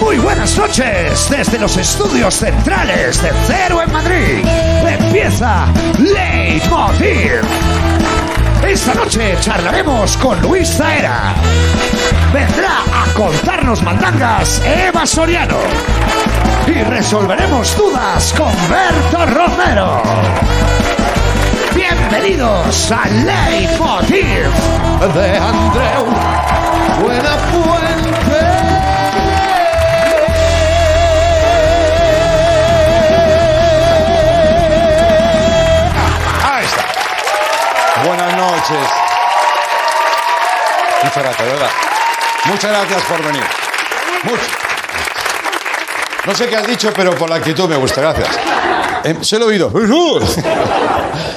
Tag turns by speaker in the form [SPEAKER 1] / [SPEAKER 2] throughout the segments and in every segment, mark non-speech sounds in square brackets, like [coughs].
[SPEAKER 1] Muy buenas noches desde los estudios centrales de Cero en Madrid. Empieza Leitmotiv. Esta noche charlaremos con Luis Zaera. Vendrá a contarnos mandangas Eva Soriano. Y resolveremos dudas con Berto Romero. Bienvenidos a Leitmotiv de Andreu Buenafuente.
[SPEAKER 2] Noches. Muchas gracias, de ¿verdad? Muchas gracias por venir. Mucho. No sé qué has dicho, pero por la actitud me gusta, gracias. Eh, se lo he oído.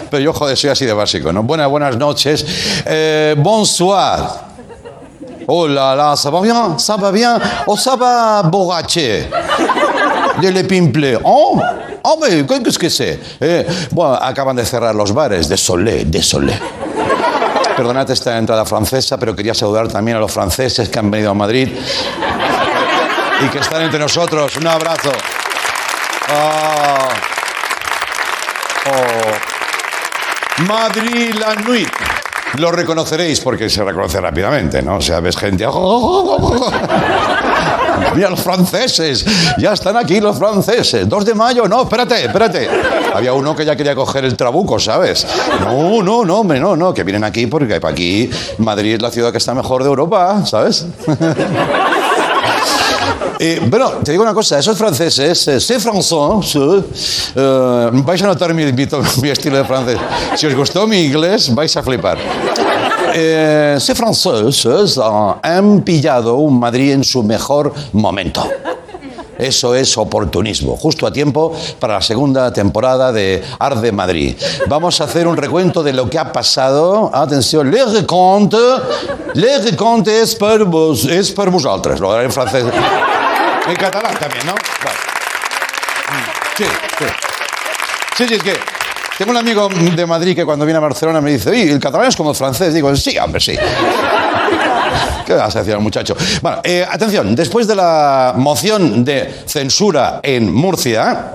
[SPEAKER 2] Pero yo, joder, soy así de básico, ¿no? Buenas, buenas noches. Eh, bonsoir. Oh là là, ça va bien, ça va bien. Oh, ça va borraché. De Le Pimple. Oh, hombre, qu'est-ce que c'est? Eh, bueno, acaban de cerrar los bares. Désolé, désolé. Perdonad esta entrada francesa, pero quería saludar también a los franceses que han venido a Madrid y que están entre nosotros. Un abrazo. Ah. Oh. Madrid la nuit. Lo reconoceréis porque se reconoce rápidamente, ¿no? O sea, ves gente. Mira los franceses, ya están aquí los franceses. 2 de mayo, no, espérate, espérate. Había uno que ya quería coger el trabuco, ¿sabes? No, no, no, hombre, no, no, que vienen aquí porque para aquí Madrid es la ciudad que está mejor de Europa, ¿sabes? [laughs] Eh, bueno, te digo una cosa, esos franceses, eh, c'est français, eh, vais a notar mi, mi, mi estilo de francés. Si os gustó mi inglés, vais a flipar. Eh, ces franceses ah, han pillado un Madrid en su mejor momento. Eso es oportunismo, justo a tiempo para la segunda temporada de Arde Madrid. Vamos a hacer un recuento de lo que ha pasado. Atención, le recompte, le recompte es per, vos, es per vosaltres. Lo haré en francés. En catalán también, ¿no? Vale. Sí, sí. Sí, sí, es que tengo un amigo de Madrid que cuando viene a Barcelona me dice, oye, el catalán es como el francés. Digo, sí, hombre, sí. [laughs] ¿Qué vas a decir al muchacho? Bueno, eh, atención, después de la moción de censura en Murcia,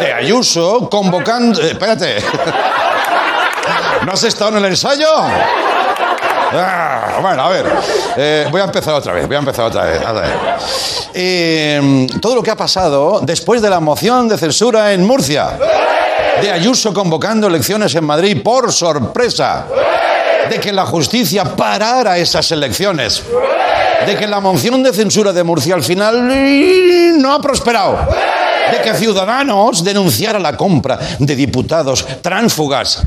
[SPEAKER 2] de Ayuso, convocando... eh, espérate. ¿No has estado en el ensayo? Ah, bueno, a ver, eh, voy a empezar otra vez, voy a empezar otra vez. A ver. Eh, todo lo que ha pasado después de la moción de censura en Murcia, de Ayuso convocando elecciones en Madrid por sorpresa, de que la justicia parara esas elecciones, de que la moción de censura de Murcia al final no ha prosperado, de que Ciudadanos denunciara la compra de diputados tránsfugas.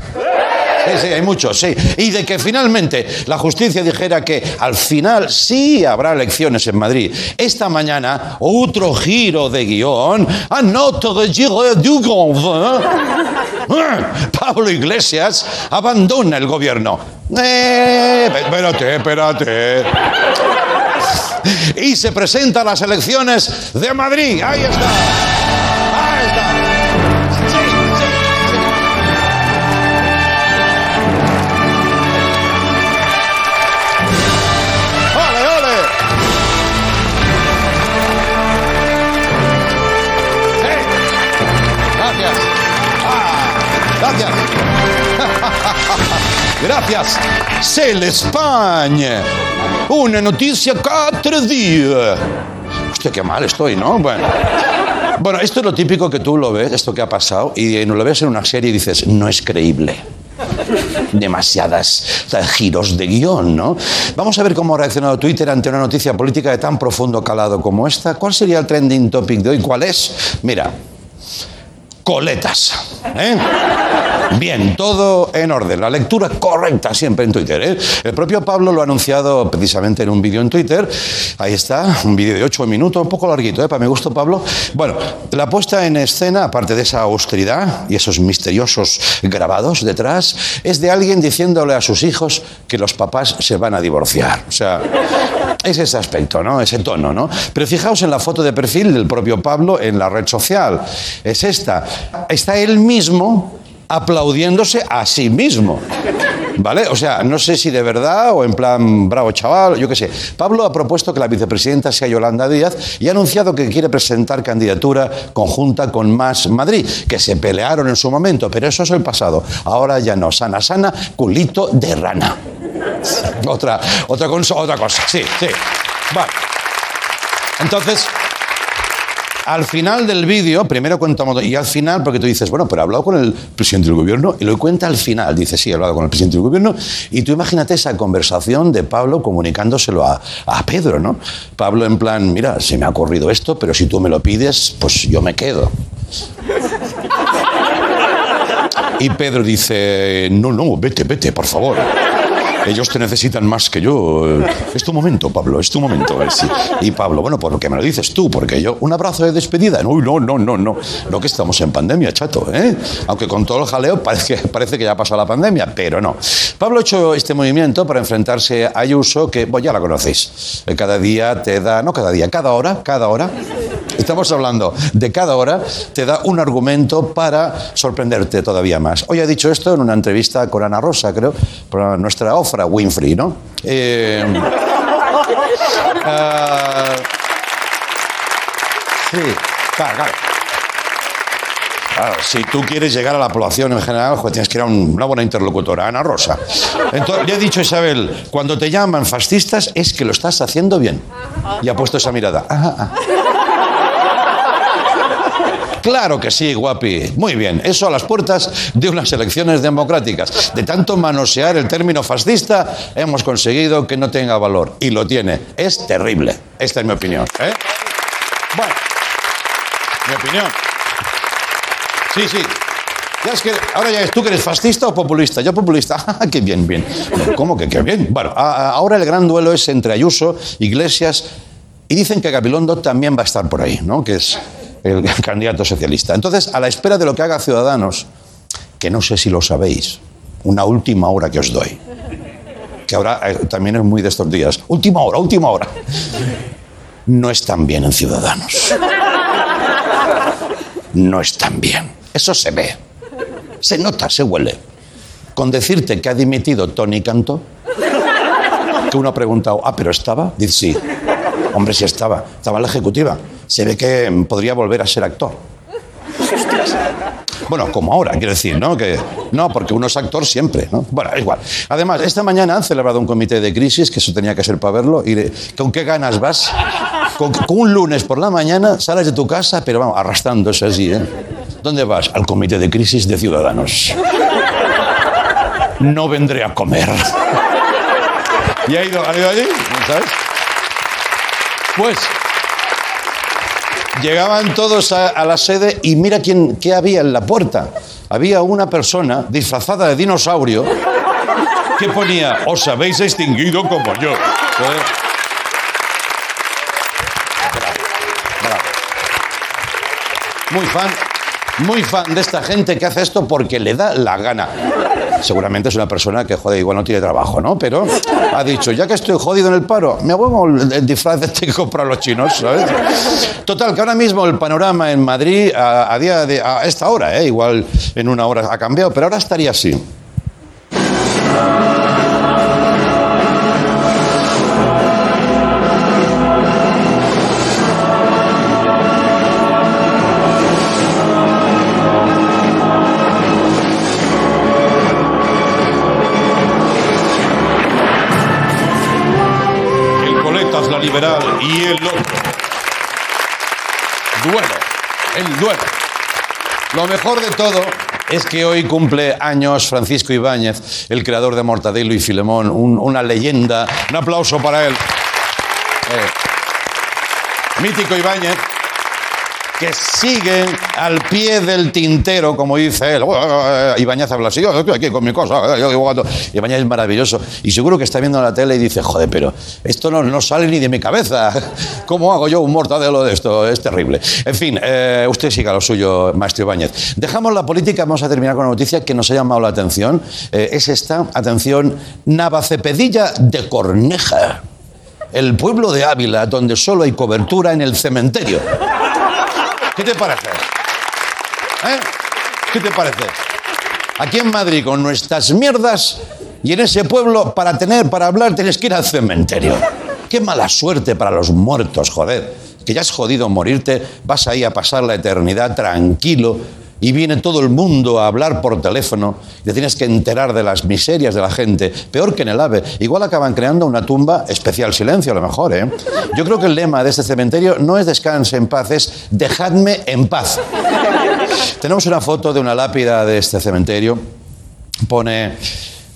[SPEAKER 2] Sí, sí, hay muchos, sí. Y de que finalmente la justicia dijera que al final sí habrá elecciones en Madrid. Esta mañana, otro giro de guion. Anoto de giro du grand vin. Pablo Iglesias abandona el gobierno. Eh, espérate, espérate. Y se presenta a las elecciones de Madrid. Ahí está. [laughs] gracias. gracias. C'est l'Espagne. Una noticia cada día. Hostia, qué mal estoy, ¿no? Bueno. Bueno, esto es lo típico que tú lo ves, esto que ha pasado, y no lo ves en una serie y dices, no es creíble demasiadas giros de guion, ¿no? Vamos a ver cómo ha reaccionado Twitter ante una noticia política de tan profundo calado como esta. ¿Cuál sería el trending topic de hoy? ¿Cuál es? Mira, coletas. ¿eh? Bien, todo en orden. La lectura correcta siempre en Twitter. ¿eh? El propio Pablo lo ha anunciado precisamente en un vídeo en Twitter. Ahí está, un vídeo de ocho minutos, un poco larguito, ¿eh? para mi gusto, Pablo. Bueno, la puesta en escena, aparte de esa austeridad y esos misteriosos grabados detrás, es de alguien diciéndole a sus hijos que los papás se van a divorciar. O sea, es ese aspecto, ¿no? Ese tono, ¿no? Pero fijaos en la foto de perfil del propio Pablo en la red social. Es esta. Está él mismo aplaudiéndose a sí mismo. ¿Vale? O sea, no sé si de verdad o en plan bravo chaval, yo qué sé. Pablo ha propuesto que la vicepresidenta sea Yolanda Díaz y ha anunciado que quiere presentar candidatura conjunta con Más Madrid, que se pelearon en su momento, pero eso es el pasado. Ahora ya no. Sana, sana, culito de rana. [laughs] Otra, otra, cosa, otra cosa. Sí, sí. Vale. Entonces, al final del vídeo, primero cuentamos, y al final, porque tú dices, bueno, pero he hablado con el presidente del gobierno, y lo cuenta al final, dice, sí, he hablado con el presidente del gobierno, y tú imagínate esa conversación de Pablo comunicándoselo a, a Pedro, ¿no? Pablo en plan, mira, se me ha ocurrido esto, pero si tú me lo pides, pues yo me quedo. Y Pedro dice, no, no, vete, vete, por favor. Ellos te necesitan más que yo. Es tu momento, Pablo, es tu momento. Y Pablo, bueno, ¿por qué me lo dices tú? Porque yo, un abrazo de despedida. No, no, no, no, no. No que estamos en pandemia, chato, ¿eh? Aunque con todo el jaleo parece, que ya pasó la pandemia, pero no. Pablo ha hecho este movimiento para enfrentarse a Ayuso, que, bueno, ya la conocéis. Cada día te da, no cada día, cada hora, cada hora. Estamos hablando de cada hora, te da un argumento para sorprenderte todavía más. Hoy ha dicho esto en una entrevista con Ana Rosa, creo, por nuestra Ofra Winfrey, ¿no? Eh, [laughs] ah, sí, claro, claro. Claro, si tú quieres llegar a la población en general, pues tienes que ir a un- una buena interlocutora, Ana Rosa. Entonces, le he dicho a Isabel, cuando te llaman fascistas es que lo estás haciendo bien. Y ha puesto esa mirada. Ajá, ajá. Claro que sí, guapi. Muy bien. Eso a las puertas de unas elecciones democráticas. De tanto manosear el término fascista, hemos conseguido que no tenga valor. Y lo tiene. Es terrible. Esta es mi opinión. ¿eh? Bueno, mi opinión. Sí, sí. Ya es que, ahora ya es tú que eres fascista o populista. Yo populista. [laughs] Ah, qué bien, bien. ¿Cómo que qué bien? Bueno, a- ahora el gran duelo es entre Ayuso, Iglesias y dicen que Gabilondo también va a estar por ahí, ¿no? Que es el candidato socialista. Entonces, a la espera de lo que haga Ciudadanos, que no sé si lo sabéis, una última hora que os doy, que ahora eh, también es muy de estos días. Última hora, última hora. No están bien en Ciudadanos. No están bien. Eso se ve. Se nota, se huele. Con decirte que ha dimitido Tony Cantó, que uno ha preguntado, ah, pero estaba, dice sí. Hombre, sí estaba, estaba en la ejecutiva. Se ve que podría volver a ser actor. Bueno, como ahora, quiero decir, ¿no? Que, no, porque uno es actor siempre, ¿no? Bueno, igual. Además, esta mañana han celebrado un comité de crisis, que eso tenía que ser para verlo, y ¿con qué ganas vas? Con, con un lunes por la mañana sales de tu casa, pero vamos, arrastrándose así, ¿eh? ¿Dónde vas? Al comité de crisis de Ciudadanos. No vendré a comer. [laughs] ¿Y ha ido, ha ido allí? ¿Sabes? Pues llegaban todos a, la sede y mira quién, qué había en la puerta. Había una persona disfrazada de dinosaurio que ponía, os habéis extinguido como yo. Muy fan, muy fan de esta gente que hace esto porque le da la gana. Seguramente es una persona que, joder, igual no tiene trabajo, ¿no? Pero ha dicho, ya que estoy jodido en el paro, me hago el, el disfraz de este que compran los chinos, ¿sabes? Total, que ahora mismo el panorama en Madrid, a, a día de a esta hora, ¿eh? igual en una hora ha cambiado, pero ahora estaría así. Y el otro. Duelo, el duelo. Lo mejor de todo es que hoy cumple años Francisco Ibáñez, el creador de Mortadelo y Filemón, un- una leyenda. Un aplauso para él. Eh, mítico Ibáñez, que sigue al pie del tintero, como dice él. Bueno, Ibáñez habla así, yo estoy aquí con mi cosa. cuando- Ibáñez es maravilloso. Y seguro que está viendo la tele y dice, joder, pero esto no, no sale ni de mi cabeza. [laughs] ¿Cómo hago yo un mortadelo de esto? Es terrible. En fin, eh, usted siga lo suyo, maestro Ibáñez. Dejamos la política, vamos a terminar con una noticia que nos ha llamado la atención. Eh, es esta, atención, Navacepedilla de Corneja. El pueblo de Ávila, donde solo hay cobertura en el cementerio. ¿Qué te parece? ¿Eh? ¿Qué te parece? aquí en Madrid con nuestras mierdas y en ese pueblo para tener, para hablar, tienes que ir al cementerio. Qué mala suerte para los muertos, joder. Que ya has jodido morirte, vas ahí a pasar la eternidad tranquilo y viene todo el mundo a hablar por teléfono y te tienes que enterar de las miserias de la gente, peor que en el AVE. Igual acaban creando una tumba especial silencio, a lo mejor, ¿eh? Yo creo que el lema de este cementerio no es descanse en paz, es dejadme en paz. Tenemos una foto de una lápida de este cementerio. Pone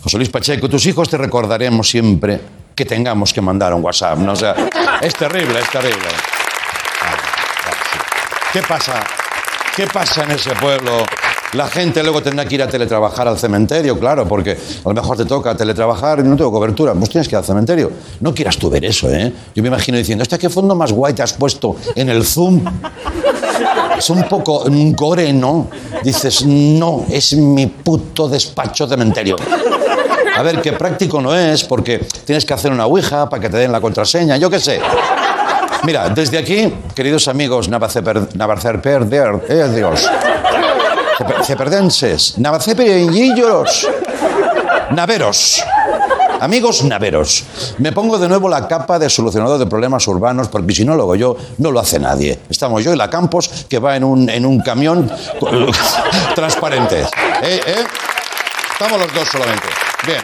[SPEAKER 2] José Luis Pacheco, tus hijos te recordaremos siempre que tengamos que mandar un WhatsApp. ¿no? O sea, es terrible, es terrible. ¿Qué pasa? ¿Qué pasa en ese pueblo? La gente luego tendrá que ir a teletrabajar al cementerio, claro, porque a lo mejor te toca teletrabajar y no tengo cobertura. Pues tienes que ir al cementerio. No quieras tú ver eso, ¿eh? Yo me imagino diciendo, ¿este qué fondo más guay te has puesto en el Zoom? Es un poco un gore, ¿no? Dices, no, es mi puto despacho cementerio. A ver, qué práctico no es, porque tienes que hacer una ouija para que te den la contraseña, yo qué sé. Mira, desde aquí, queridos amigos Navacerperder, eh, Dios. Ceperdenses, Navaceperillos, naveros. Amigos naveros, me pongo de nuevo la capa de solucionador de problemas urbanos, porque si no lo hago yo, no lo hace nadie. Estamos yo y la Campos, que va en un, en un camión [laughs] transparente. ¿Eh? ¿Eh? Estamos los dos solamente. Bien.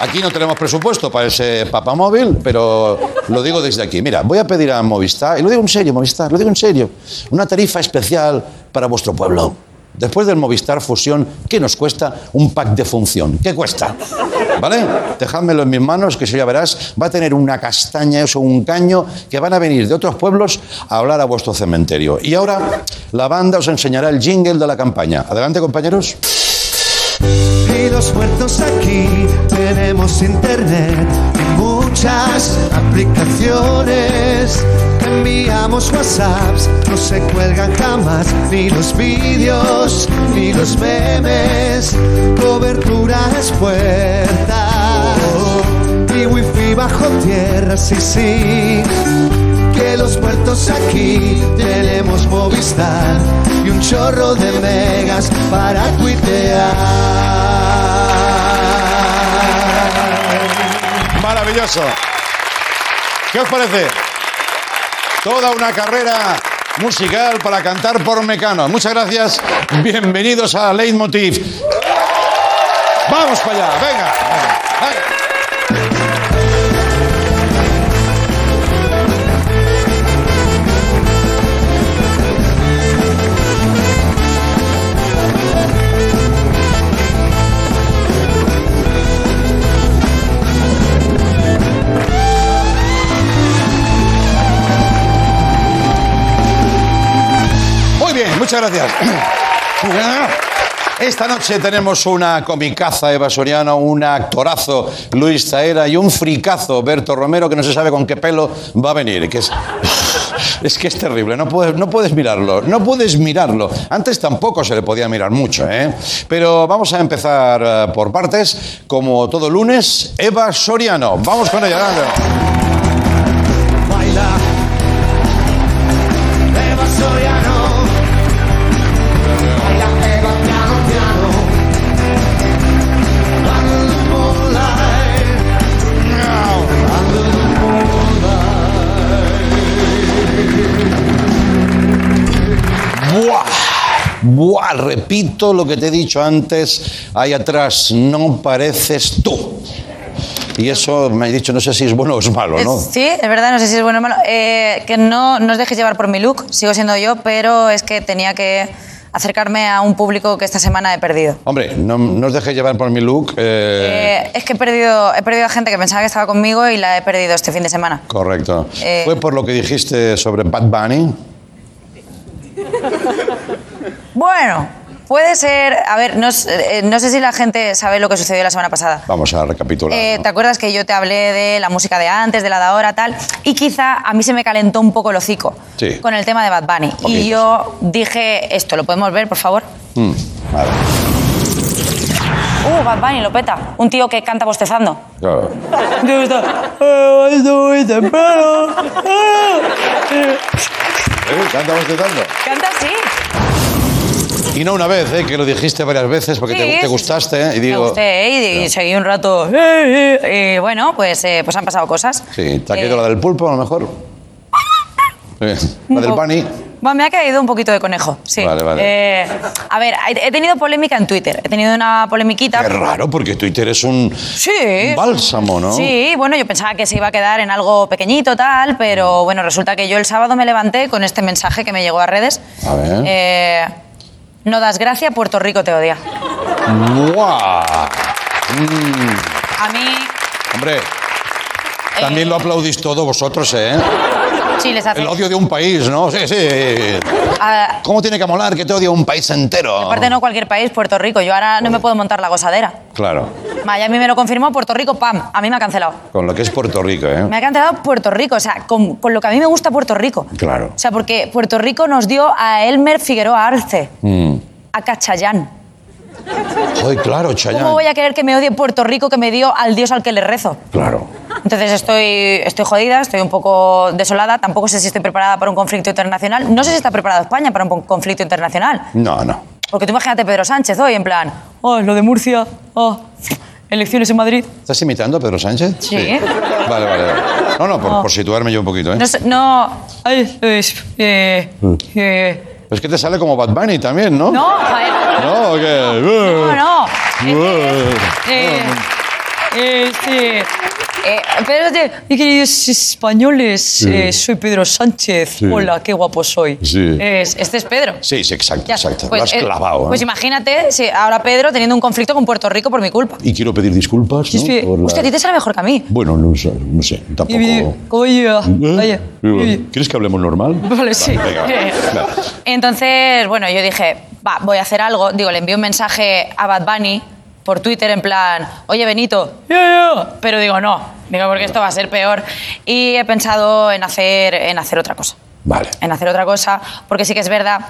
[SPEAKER 2] Aquí no tenemos presupuesto para ese papamóvil, pero lo digo desde aquí. Mira, voy a pedir a Movistar, y lo digo en serio, Movistar, lo digo en serio, una tarifa especial para vuestro pueblo. Después del Movistar Fusión, ¿qué nos cuesta un pack de función? ¿Qué cuesta? ¿Vale? Dejádmelo en mis manos, que si ya verás, va a tener una castaña, eso, un caño, que van a venir de otros pueblos a hablar a vuestro cementerio. Y ahora la banda os enseñará el jingle de la campaña. Adelante, compañeros
[SPEAKER 3] y los muertos aquí tenemos internet y muchas aplicaciones. Enviamos WhatsApps, no se cuelgan jamás, ni los vídeos, ni los memes. Cobertura es puerta y wifi bajo tierra, sí, sí que los muertos aquí tenemos Movistar y un chorro de megas para tuitear.
[SPEAKER 2] Maravilloso. ¿Qué os parece? Toda una carrera musical para cantar por Mecano. Muchas gracias. Bienvenidos a Leitmotiv. Vamos para allá. venga. venga. Muchas gracias. [clears throat] Esta noche tenemos una comicaza Eva Soriano, un actorazo Luis Zaera y un fricazo Berto Romero que no se sabe con qué pelo va a venir. [laughs] Es, que es terrible, no puedes, no puedes mirarlo, no puedes mirarlo. Antes tampoco se le podía mirar mucho, ¿eh? Pero vamos a empezar eh, por partes, como todo lunes, Eva Soriano. Vamos con ella. Buah, repito lo que te he dicho antes, ahí atrás, no pareces tú. Y eso me ha dicho, no sé si es bueno o es malo, ¿no?
[SPEAKER 4] Sí, es verdad, no sé si es bueno o malo. Eh, que no, no os dejes llevar por mi look, sigo siendo yo, pero es que tenía que acercarme a un público que esta semana he perdido.
[SPEAKER 2] Hombre, no, no os dejéis llevar por mi look.
[SPEAKER 4] Eh... Eh, es que he perdido, he perdido a gente que pensaba que estaba conmigo y la he perdido este fin de semana.
[SPEAKER 2] Correcto. ¿Fue por lo que dijiste sobre Bad Bunny? [laughs]
[SPEAKER 4] Bueno, puede ser. A ver, no, eh, no, sé si la gente sabe lo que sucedió la semana pasada.
[SPEAKER 2] Vamos a recapitular.
[SPEAKER 4] Eh, ¿Te acuerdas que yo te hablé de la música de antes, de la de ahora, tal? Y quizá a mí se me calentó un poco el hocico con el tema de Bad Bunny. Y yo dije esto, ¿lo podemos ver, por favor? Mm, vale. Uh, Bad Bunny, lo peta. Un tío que canta bostezando. Claro. [laughs] [laughs]
[SPEAKER 2] ¿Canta bostezando?
[SPEAKER 4] Canta así.
[SPEAKER 2] Y no una vez, ¿eh? que lo dijiste varias veces porque
[SPEAKER 4] Sí,
[SPEAKER 2] te, te gustaste. ¿eh? Y
[SPEAKER 4] Me
[SPEAKER 2] digo,
[SPEAKER 4] gusté y, y seguí un rato. eh, eh, y bueno, pues, eh, pues han pasado cosas.
[SPEAKER 2] Sí, ¿te ha
[SPEAKER 4] Eh,
[SPEAKER 2] caído la del pulpo a lo mejor? Sí, [laughs] La del bunny.
[SPEAKER 4] Bueno, me ha caído un poquito de conejo, sí.
[SPEAKER 2] Vale, vale.
[SPEAKER 4] Eh, a ver, he he tenido polémica en Twitter. He tenido una polemiquita.
[SPEAKER 2] Qué raro, porque Twitter es un,
[SPEAKER 4] Sí.
[SPEAKER 2] un bálsamo, ¿no?
[SPEAKER 4] Sí, bueno, yo pensaba que se iba a quedar en algo pequeñito, tal, pero bueno, resulta que yo el sábado me levanté con este mensaje que me llegó a redes.
[SPEAKER 2] A ver.
[SPEAKER 4] Eh, no das gracia, Puerto Rico te odia.
[SPEAKER 2] ¡Guau!
[SPEAKER 4] A mí,
[SPEAKER 2] Hombre, también lo aplaudís todo vosotros, ¿eh?
[SPEAKER 4] Sí, les hace...
[SPEAKER 2] El odio de un país, ¿no? Sí, sí.
[SPEAKER 4] A-
[SPEAKER 2] ¿Cómo tiene que molar que te odia un país entero?
[SPEAKER 4] aparte no cualquier país, Puerto Rico. Yo ahora no me puedo montar la gozadera.
[SPEAKER 2] Claro,
[SPEAKER 4] Miami me lo confirmó, Puerto Rico, pam, a mí me ha cancelado.
[SPEAKER 2] con lo que es Puerto Rico, ¿eh?
[SPEAKER 4] Me ha cancelado Puerto Rico, o sea, con, con lo que a mí me gusta Puerto Rico.
[SPEAKER 2] Claro.
[SPEAKER 4] O sea, porque Puerto Rico nos dio a Elmer Figueroa Arce,
[SPEAKER 2] Mm.
[SPEAKER 4] a Cachayán.
[SPEAKER 2] Ay, claro, Chayanne.
[SPEAKER 4] ¿Cómo voy a querer que me odie Puerto Rico que me dio al dios al que le rezo?
[SPEAKER 2] Claro.
[SPEAKER 4] Entonces estoy, estoy jodida, estoy un poco desolada, tampoco sé si estoy preparada para un conflicto internacional. No sé si está preparada España para un conflicto internacional.
[SPEAKER 2] No, no.
[SPEAKER 4] Porque tú imagínate Pedro Sánchez hoy en plan, oh, lo de Murcia, oh, elecciones en Madrid.
[SPEAKER 2] ¿Estás imitando a Pedro Sánchez?
[SPEAKER 4] Sí.
[SPEAKER 2] Vale, vale, vale. No, no, por,
[SPEAKER 4] Oh.
[SPEAKER 2] por situarme yo un poquito, ¿eh?
[SPEAKER 4] No, sé, no, ay, es, eh, eh,
[SPEAKER 2] Es que te sale como Bad Bunny también, ¿no?
[SPEAKER 4] no, joder,
[SPEAKER 2] ¿No? ¿O qué?
[SPEAKER 4] no, no. Eh, eh, eh, este, eh, espérate, mis queridos españoles, eh, soy Pedro Sánchez. Hola, qué guapo soy.
[SPEAKER 2] Sí.
[SPEAKER 4] Es- este es Pedro.
[SPEAKER 2] Sí, sí, exacto,
[SPEAKER 4] Ya,
[SPEAKER 2] exacto.
[SPEAKER 4] pues,
[SPEAKER 2] lo has
[SPEAKER 4] eh,
[SPEAKER 2] clavado, ¿eh?
[SPEAKER 4] Pues imagínate si ahora Pedro teniendo un conflicto con Puerto Rico por mi culpa.
[SPEAKER 2] Y quiero pedir disculpas, ¿no? Por la-
[SPEAKER 4] Hostia, a ti te sale mejor que a mí.
[SPEAKER 2] Bueno, no sé, no sé, tampoco...
[SPEAKER 4] Y- y- ¿Cómo lleva? Vaya.
[SPEAKER 2] ¿Eh? Digo, ¿Quieres que hablemos normal?
[SPEAKER 4] Vale, sí.
[SPEAKER 2] venga.
[SPEAKER 4] Eh. [laughs] Entonces, bueno, yo dije, va, voy a hacer algo. Digo, le envío un mensaje a Bad Bunny por Twitter en plan, oye Benito, ya, ya". pero digo, no, digo, porque esto va a ser peor. Y he pensado en hacer, en hacer otra cosa.
[SPEAKER 2] Vale.
[SPEAKER 4] En hacer otra cosa, porque sí que es verdad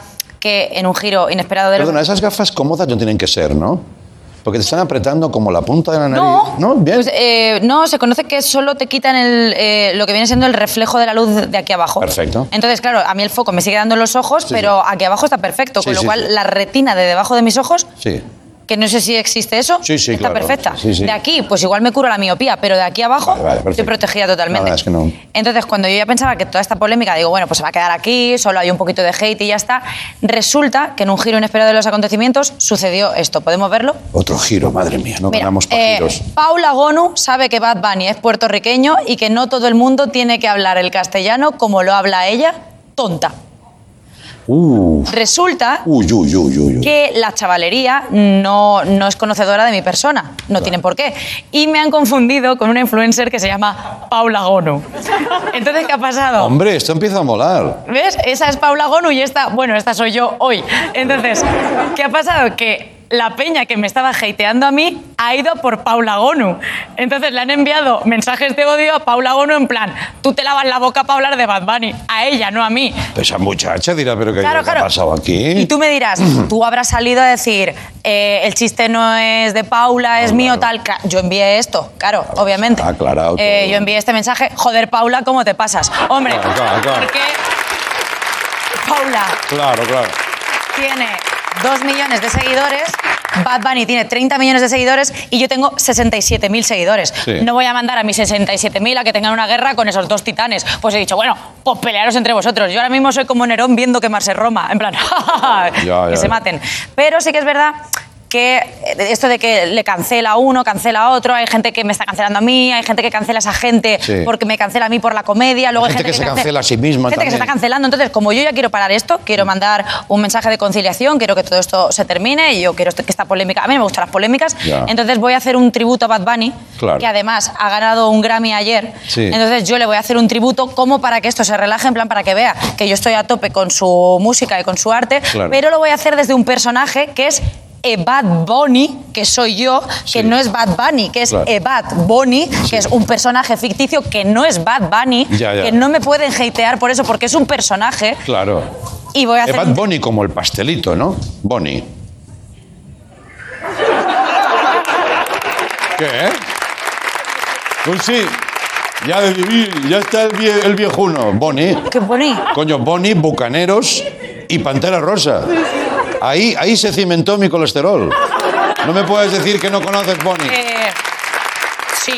[SPEAKER 4] que en un giro inesperado de
[SPEAKER 2] Perdona, esas gafas cómodas no tienen que ser, ¿no? Porque te están apretando como la punta de la nariz.
[SPEAKER 4] No,
[SPEAKER 2] ¿No? Bien.
[SPEAKER 4] Pues, eh, no, se conoce que solo te quitan el, eh, lo que viene siendo el reflejo de la luz de aquí abajo.
[SPEAKER 2] Perfecto.
[SPEAKER 4] Entonces, claro, a mí el foco me sigue dando en los ojos,
[SPEAKER 2] Sí,
[SPEAKER 4] pero aquí abajo está perfecto,
[SPEAKER 2] Sí,
[SPEAKER 4] con lo
[SPEAKER 2] sí,
[SPEAKER 4] cual
[SPEAKER 2] sí.
[SPEAKER 4] la retina de debajo de mis ojos,
[SPEAKER 2] Sí.
[SPEAKER 4] Que no sé si existe eso,
[SPEAKER 2] Sí, sí,
[SPEAKER 4] está
[SPEAKER 2] claro.
[SPEAKER 4] perfecta.
[SPEAKER 2] Sí.
[SPEAKER 4] De aquí, pues igual me curo la miopía, pero de aquí abajo
[SPEAKER 2] Vale, vale,
[SPEAKER 4] estoy protegida totalmente.
[SPEAKER 2] Es que no.
[SPEAKER 4] Entonces, cuando yo ya pensaba que toda esta polémica, digo, bueno, pues se va a quedar aquí, solo hay un poquito de hate y ya está, resulta que en un giro inesperado de los acontecimientos sucedió esto. ¿Podemos verlo?
[SPEAKER 2] Otro giro, madre mía, no ganamos para
[SPEAKER 4] eh,
[SPEAKER 2] giros.
[SPEAKER 4] Paula Gonu sabe que Bad Bunny es puertorriqueño y que no todo el mundo tiene que hablar el castellano como lo habla ella, tonta.
[SPEAKER 2] Uh,
[SPEAKER 4] Resulta
[SPEAKER 2] uy, uy, uy, uy, uy.
[SPEAKER 4] que la chavalería no, no es conocedora de mi persona, no tienen por qué. Y me han confundido con una influencer que se llama Paula Gonu. Entonces, ¿qué ha pasado?
[SPEAKER 2] Hombre, esto empieza a molar.
[SPEAKER 4] ¿Ves? Esa es Paula Gonu y esta, bueno, esta soy yo hoy. Entonces, ¿qué ha pasado? Que la peña que me estaba hateando a mí ha ido por Paula Gonu. Entonces le han enviado mensajes de odio a Paula Gonu en plan, tú te lavas la boca para hablar de Bad Bunny. A ella, no a mí.
[SPEAKER 2] Esa muchacha dirá, pero ¿qué,
[SPEAKER 4] Claro,
[SPEAKER 2] qué
[SPEAKER 4] claro.
[SPEAKER 2] ha pasado aquí?
[SPEAKER 4] Y tú me dirás, [clears throat] tú habrás salido a decir, eh, el chiste no es de Paula, es mío, tal. Yo envié esto, claro, obviamente.
[SPEAKER 2] aclarado
[SPEAKER 4] Eh, yo envié este mensaje, joder, Paula, ¿cómo te pasas? Hombre, porque Paula
[SPEAKER 2] Claro, claro.
[SPEAKER 4] tiene dos millones de seguidores, Bad Bunny tiene 30 millones de seguidores y yo tengo 67.000 seguidores.
[SPEAKER 2] Sí.
[SPEAKER 4] No voy a mandar a mis 67.000 a que tengan una guerra con esos dos titanes. Pues he dicho, bueno, pues pelearos entre vosotros. Yo ahora mismo soy como Nerón viendo quemarse Roma. En plan, [laughs] que se maten. Pero sí que es verdad que esto de que le cancela a uno, cancela a otro, hay gente que me está cancelando a mí, hay gente que cancela a esa gente
[SPEAKER 2] Sí.
[SPEAKER 4] porque me cancela a mí por la comedia, luego hay
[SPEAKER 2] gente
[SPEAKER 4] gente,
[SPEAKER 2] que se cancela a sí misma
[SPEAKER 4] Gente que se está cancelando. Entonces, como yo ya quiero parar esto, quiero mandar un mensaje de conciliación, quiero que todo esto se termine y yo quiero que esta polémica, a mí me gustan las polémicas,
[SPEAKER 2] Ya.
[SPEAKER 4] entonces voy a hacer un tributo a Bad Bunny,
[SPEAKER 2] Claro.
[SPEAKER 4] que además ha ganado un Grammy ayer,
[SPEAKER 2] Sí.
[SPEAKER 4] entonces yo le voy a hacer un tributo como para que esto se relaje, en plan para que vea que yo estoy a tope con su música y con su arte,
[SPEAKER 2] Claro.
[SPEAKER 4] pero lo voy a hacer desde un personaje que es e Bad Bunny, que soy yo, que
[SPEAKER 2] Sí.
[SPEAKER 4] no es Bad Bunny, que es
[SPEAKER 2] Claro.
[SPEAKER 4] e Bad Bunny, que es un personaje ficticio que no es Bad Bunny,
[SPEAKER 2] Ya, ya.
[SPEAKER 4] que no me pueden hatear por eso, porque es un personaje.
[SPEAKER 2] Claro.
[SPEAKER 4] Y voy a hacer.
[SPEAKER 2] Bad
[SPEAKER 4] un-
[SPEAKER 2] Bunny como el pastelito, ¿no? Bonnie. ¿Qué? Pues sí. Ya, de- ya está el, vie- el viejuno. Bonnie.
[SPEAKER 4] ¿Qué Bunny?
[SPEAKER 2] Coño, Bonnie, Bucaneros y Pantera Rosa. Ahí, ahí se cimentó mi colesterol. No me puedes decir que no conoces Bonnie.
[SPEAKER 4] Eh, sí.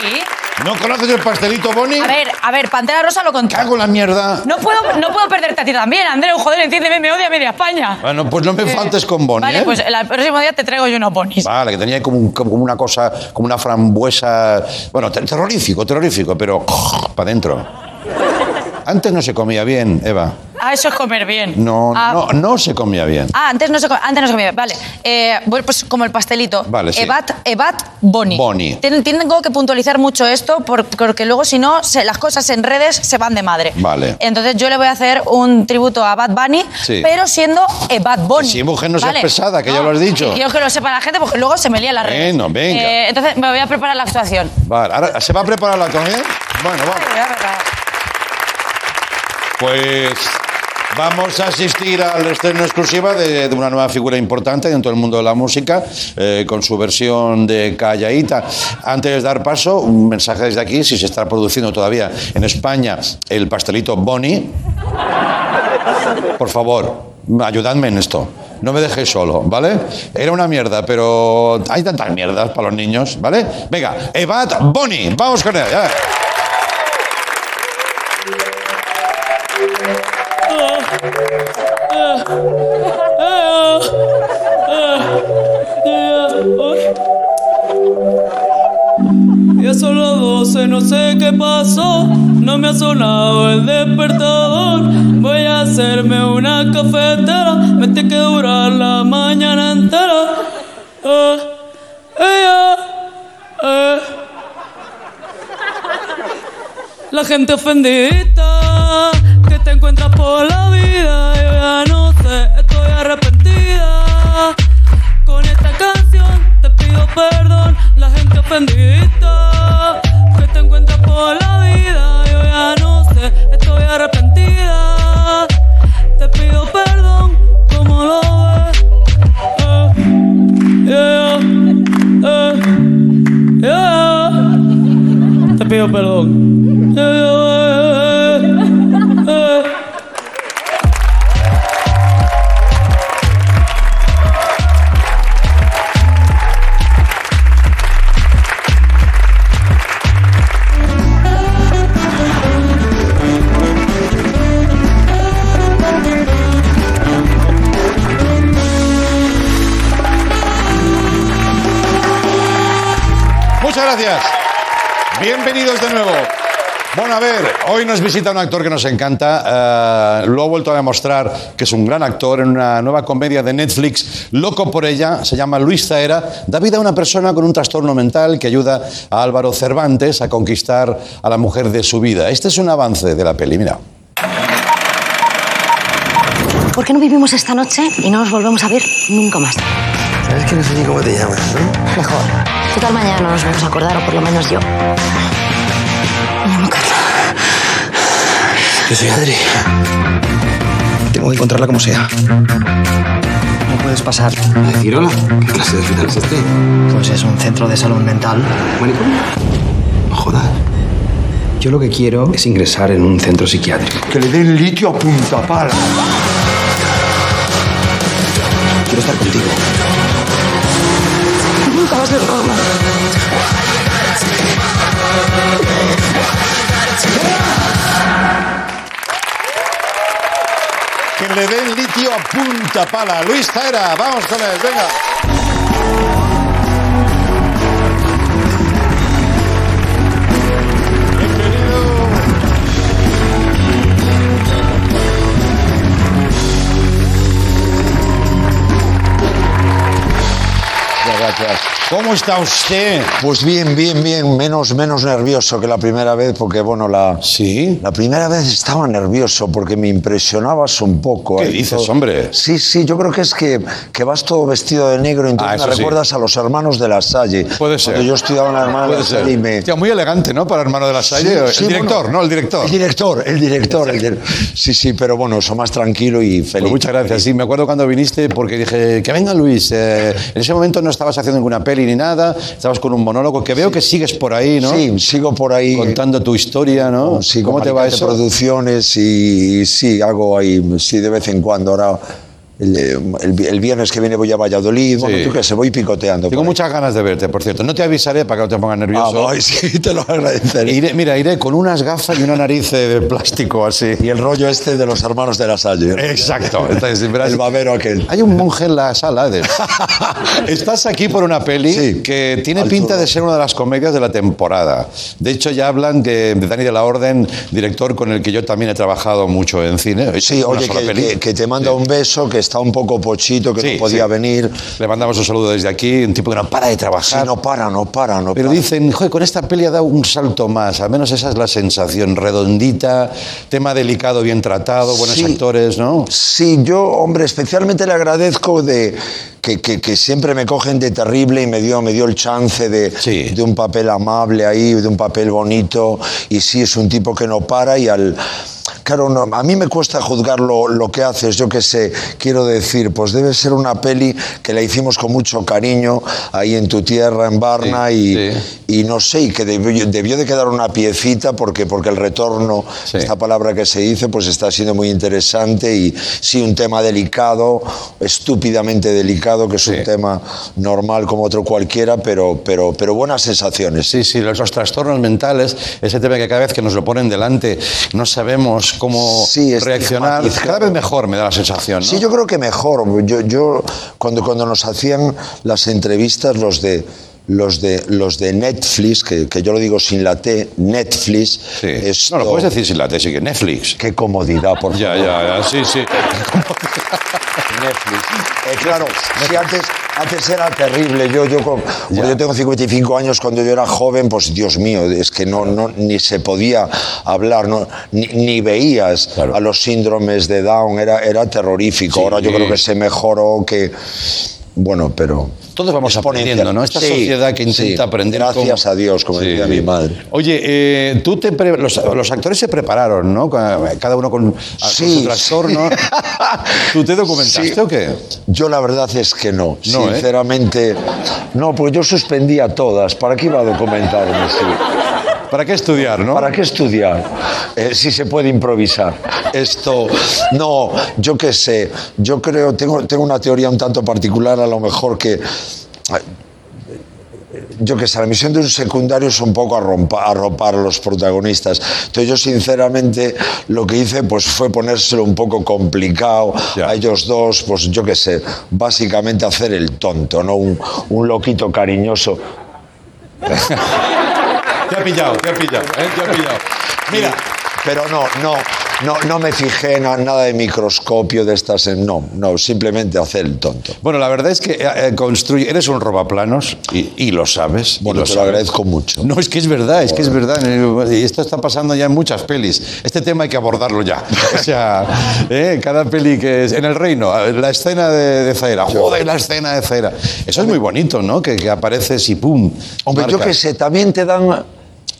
[SPEAKER 2] ¿No conoces el pastelito Bonnie?
[SPEAKER 4] A ver, a ver, Pantera Rosa lo contó.
[SPEAKER 2] Cago en la mierda.
[SPEAKER 4] No puedo, no puedo perderte a ti también, Andreu. Joder, entiéndeme, me odia media España.
[SPEAKER 2] Bueno, pues no me faltes con Bonnie,
[SPEAKER 4] Vale,
[SPEAKER 2] ¿eh?
[SPEAKER 4] pues el próximo día te traigo yo unos bonis.
[SPEAKER 2] Vale, que tenía como, un- como una cosa, como una frambuesa. Bueno, ter- terrorífico, terrorífico, pero [laughs] para adentro. Antes no se comía bien, Eva.
[SPEAKER 4] Ah, eso es comer bien.
[SPEAKER 2] No,
[SPEAKER 4] Ah,
[SPEAKER 2] no, no se comía bien.
[SPEAKER 4] Ah, antes no se, co- antes no se comía bien. Vale. Eh, pues como el pastelito.
[SPEAKER 2] Vale, sí.
[SPEAKER 4] Evat Boni.
[SPEAKER 2] Boni.
[SPEAKER 4] Ten- Tengo que puntualizar mucho esto por- porque luego, si no, se- las cosas en redes se van de madre.
[SPEAKER 2] Vale.
[SPEAKER 4] Entonces yo le voy a hacer un tributo a Bad Bunny,
[SPEAKER 2] Sí.
[SPEAKER 4] pero siendo Evat Boni.
[SPEAKER 2] Sí, mujer, no seas pesada, que ya lo has dicho.
[SPEAKER 4] Quiero que lo sepa la gente porque luego se me lía la redes.
[SPEAKER 2] Bueno, venga.
[SPEAKER 4] Eh, entonces me voy a preparar la actuación.
[SPEAKER 2] Vale, ahora, ¿se va a preparar la comida? Bueno, vamos. Pues vamos a asistir al estreno exclusiva de, una nueva figura importante dentro del mundo de la música, eh, con su versión de Callaíta. Antes de dar paso, un mensaje desde aquí, si se está produciendo todavía en España el pastelito Bonnie, por favor, ayudadme en esto. No me dejéis solo, ¿vale? Era una mierda, pero hay tantas mierdas para los niños, ¿vale? Venga, Evad Bonnie, vamos con él. Ya
[SPEAKER 5] son las 12, no sé qué pasó, no me ha sonado el despertador. Voy a hacerme una cafetera, me tiene que durar la mañana entera. Eh, eh. La gente ofendida que te encuentras por perdón, la gente ofendida que te encuentras por la vida, yo ya no sé, estoy arrepentida. Te pido perdón, como lo ves. Eh, yeah, eh, yeah. Te pido perdón. Yeah, yeah,
[SPEAKER 2] gracias. Bienvenidos de nuevo. Bueno, a ver, hoy nos visita un actor que nos encanta. eh, lo ha vuelto a demostrar que es un gran actor en una nueva comedia de Netflix, Loco por ella. Se llama Luis Zaera. Da vida a una persona con un trastorno mental que ayuda a Álvaro Cervantes a conquistar a la mujer de su vida. Este es un avance de la peli, mira.
[SPEAKER 6] ¿Por qué no vivimos esta noche y no nos volvemos a ver nunca más?
[SPEAKER 3] ¿Sabes que no sé ni cómo te llamas, no?
[SPEAKER 6] Mejor. Total, mañana no nos vamos a acordar, o por lo menos yo. Me llamo Carla.
[SPEAKER 3] Yo soy Adri. Tengo que encontrarla como sea.
[SPEAKER 7] No puedes pasar.
[SPEAKER 8] Decir hola. ¿Qué clase de hospital es este?
[SPEAKER 7] Pues es un centro de salud mental.
[SPEAKER 8] ¿Manicomio? No jodas. Yo lo que quiero es ingresar en un centro psiquiátrico.
[SPEAKER 3] Que le den litio a punta pala.
[SPEAKER 8] Quiero estar contigo.
[SPEAKER 2] Que le den litio a punta pala. Luis Zaera, vamos con él, venga. Gracias. ¿Cómo está usted?
[SPEAKER 9] Pues bien, bien, bien, menos, menos nervioso que la primera vez, porque bueno, la,
[SPEAKER 2] Sí.
[SPEAKER 9] la primera vez estaba nervioso porque me impresionabas un poco.
[SPEAKER 2] ¿Qué dices,
[SPEAKER 9] todo.
[SPEAKER 2] hombre?
[SPEAKER 9] Sí, sí, yo creo que es que, que vas todo vestido de negro, entonces
[SPEAKER 2] Ah,
[SPEAKER 9] me
[SPEAKER 2] sí.
[SPEAKER 9] recuerdas a los hermanos de la Salle.
[SPEAKER 2] Puede ser.
[SPEAKER 9] Cuando yo estudiaba en la hermana de
[SPEAKER 2] Puede
[SPEAKER 9] la
[SPEAKER 2] ser.
[SPEAKER 9] Salle y me...
[SPEAKER 2] Hostia, muy elegante, ¿no? Para hermano de la Salle.
[SPEAKER 9] Sí, sí,
[SPEAKER 2] el director,
[SPEAKER 9] bueno,
[SPEAKER 2] ¿no? El director.
[SPEAKER 9] El director, el director. el Sí, sí, pero bueno, eso más tranquilo y feliz.
[SPEAKER 2] Pues muchas gracias. Sí, me acuerdo cuando viniste porque dije, que venga Luis. Eh, en ese momento no estabas haciendo ninguna peli ni nada, estabas con un monólogo que veo que sigues por ahí, ¿no?
[SPEAKER 9] Sí, sigo por ahí.
[SPEAKER 2] Contando tu historia, ¿no?
[SPEAKER 9] Sí,
[SPEAKER 2] ¿Cómo te va eso?
[SPEAKER 9] Producciones y, y sí, hago ahí, sí, de vez en cuando. Ahora el, el- el viernes que viene voy a Valladolid, bueno,
[SPEAKER 2] Sí.
[SPEAKER 9] yo qué sé, voy picoteando.
[SPEAKER 2] Tengo muchas ganas de verte, por cierto. No te avisaré para que no te pongas nervioso.
[SPEAKER 9] Ah, ay, [laughs] sí, te lo agradeceré.
[SPEAKER 2] Iré- mira, iré con unas gafas y una nariz eh, de plástico así.
[SPEAKER 9] Y el rollo este de los hermanos de la Salle.
[SPEAKER 2] Exacto. Entonces,
[SPEAKER 9] El babero aquel.
[SPEAKER 2] Hay un monje en la sala. de- [laughs] Estás aquí por una peli
[SPEAKER 9] Sí.
[SPEAKER 2] que tiene pinta
[SPEAKER 9] turno.
[SPEAKER 2] de ser una de las comedias de la temporada. De hecho, ya hablan de, de Dani de la Orden, director con el que yo también he trabajado mucho en cine.
[SPEAKER 9] Sí, oye, que, que- que te manda un beso, que está un poco pochito, que
[SPEAKER 2] Sí,
[SPEAKER 9] no podía
[SPEAKER 2] sí.
[SPEAKER 9] venir.
[SPEAKER 2] Le mandamos un saludo desde aquí, un tipo que no para de
[SPEAKER 9] Sí,
[SPEAKER 2] trabajar.
[SPEAKER 9] no para, no para, no
[SPEAKER 2] Pero
[SPEAKER 9] para.
[SPEAKER 2] dicen, joder, con esta peli ha dado un salto más, al menos esa es la sensación, redondita, tema delicado, bien tratado, buenos
[SPEAKER 9] Sí.
[SPEAKER 2] actores, ¿no?
[SPEAKER 9] Sí, yo, hombre, especialmente le agradezco de que, que- que siempre me cogen de terrible y me dio, me dio el chance de,
[SPEAKER 2] Sí.
[SPEAKER 9] de un papel amable ahí, de un papel bonito. Y sí, es un tipo que no para y al... Claro, no, a mí me cuesta juzgar lo, lo que haces, yo qué sé, quiero decir, pues debe ser una peli que la hicimos con mucho cariño ahí en tu tierra, en Varna,
[SPEAKER 2] Sí,
[SPEAKER 9] y,
[SPEAKER 2] sí.
[SPEAKER 9] y no sé, y que debió, debió de quedar una piecita porque, porque el retorno,
[SPEAKER 2] Sí.
[SPEAKER 9] esta palabra que se dice, pues está siendo muy interesante y sí, un tema delicado, estúpidamente delicado, que es un tema normal como otro cualquiera, pero, pero, pero buenas sensaciones.
[SPEAKER 2] Sí, sí, los, los trastornos mentales, ese tema que cada vez que nos lo ponen delante no sabemos cómo
[SPEAKER 9] Sí,
[SPEAKER 2] reaccionar, cada vez mejor me da la sensación, ¿no?
[SPEAKER 9] Sí, yo creo que mejor. Yo, yo cuando, cuando nos hacían las entrevistas, los de los de los de Netflix, que, que yo lo digo sin la T, Netflix,
[SPEAKER 2] Sí.
[SPEAKER 9] esto-
[SPEAKER 2] No, lo puedes decir sin la tesis, que Netflix.
[SPEAKER 9] Qué comodidad, por [laughs]
[SPEAKER 2] Ya,
[SPEAKER 9] favor.
[SPEAKER 2] ya, ya, sí, sí. [laughs]
[SPEAKER 9] Netflix. Eh, claro, sí, antes, antes era terrible. Yo, yo, con- yo tengo 55 años, cuando yo era joven, pues Dios mío, es que no, no, ni se podía hablar, no, ni, ni veías
[SPEAKER 2] Claro.
[SPEAKER 9] a los síndromes de Down, era, era terrorífico.
[SPEAKER 2] Sí.
[SPEAKER 9] Ahora yo creo que se mejoró, que... Bueno, pero...
[SPEAKER 2] Todos vamos aprendiendo, ¿no? Esta
[SPEAKER 9] Sí,
[SPEAKER 2] sociedad que intenta
[SPEAKER 9] sí.
[SPEAKER 2] aprender.
[SPEAKER 9] Gracias a Dios, como
[SPEAKER 2] Sí,
[SPEAKER 9] decía mi madre.
[SPEAKER 2] Oye, eh, tú te pre- los, los actores se prepararon, ¿no? Cada uno con, su trastorno. [laughs] ¿Tú te documentaste o qué?
[SPEAKER 9] Yo la verdad es que no,
[SPEAKER 2] No, ¿eh?
[SPEAKER 9] sinceramente. No, porque yo suspendía todas. ¿Para qué iba a documentarme?
[SPEAKER 2] ¿Para qué estudiar, no?
[SPEAKER 9] ¿Para qué estudiar? Eh, si se puede improvisar. Esto, no, yo qué sé, yo creo, tengo, tengo una teoría un tanto particular, a lo mejor que. Yo qué sé, la misión de un secundario es un poco arropar a los protagonistas. Entonces yo sinceramente lo que hice pues fue ponérselo un poco complicado a ellos dos, pues yo qué sé, básicamente hacer el tonto, ¿no? Un, un loquito cariñoso. [laughs]
[SPEAKER 2] Te ha pillado, te ha pillado, ¿eh? Te ha pillado. Mira,
[SPEAKER 9] Pero no, no, no, no me fijé en nada de microscopio de estas. en- No, no, simplemente hacer el tonto.
[SPEAKER 2] bueno, la verdad es que eh, eh, construye, eres un robaplanos y, y lo sabes. y
[SPEAKER 9] Bueno,
[SPEAKER 2] lo
[SPEAKER 9] te lo
[SPEAKER 2] sabes.
[SPEAKER 9] agradezco mucho.
[SPEAKER 2] No, es que es verdad, es que es verdad. Y esto está pasando ya en muchas pelis. Este tema hay que abordarlo ya. O sea, [laughs] ¿eh? cada peli que es. En el reino, la escena de, de Zaira. Joder, la escena de Zaira. Eso es muy bonito, ¿no? Que, que apareces y pum.
[SPEAKER 9] Hombre, yo
[SPEAKER 2] marcas.
[SPEAKER 9] qué sé, también te dan...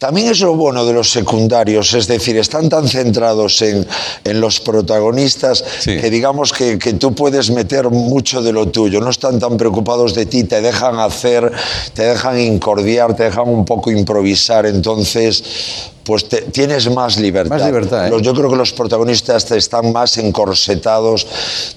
[SPEAKER 9] También es lo bueno de los secundarios, es decir, están tan centrados en, en los protagonistas
[SPEAKER 2] Sí.
[SPEAKER 9] que digamos que, que tú puedes meter mucho de lo tuyo, no están tan preocupados de ti, te dejan hacer, te dejan incordiar, te dejan un poco improvisar, entonces pues te- tienes más libertad.
[SPEAKER 2] Más libertad, ¿eh?
[SPEAKER 9] Los- yo creo que los protagonistas están más encorsetados.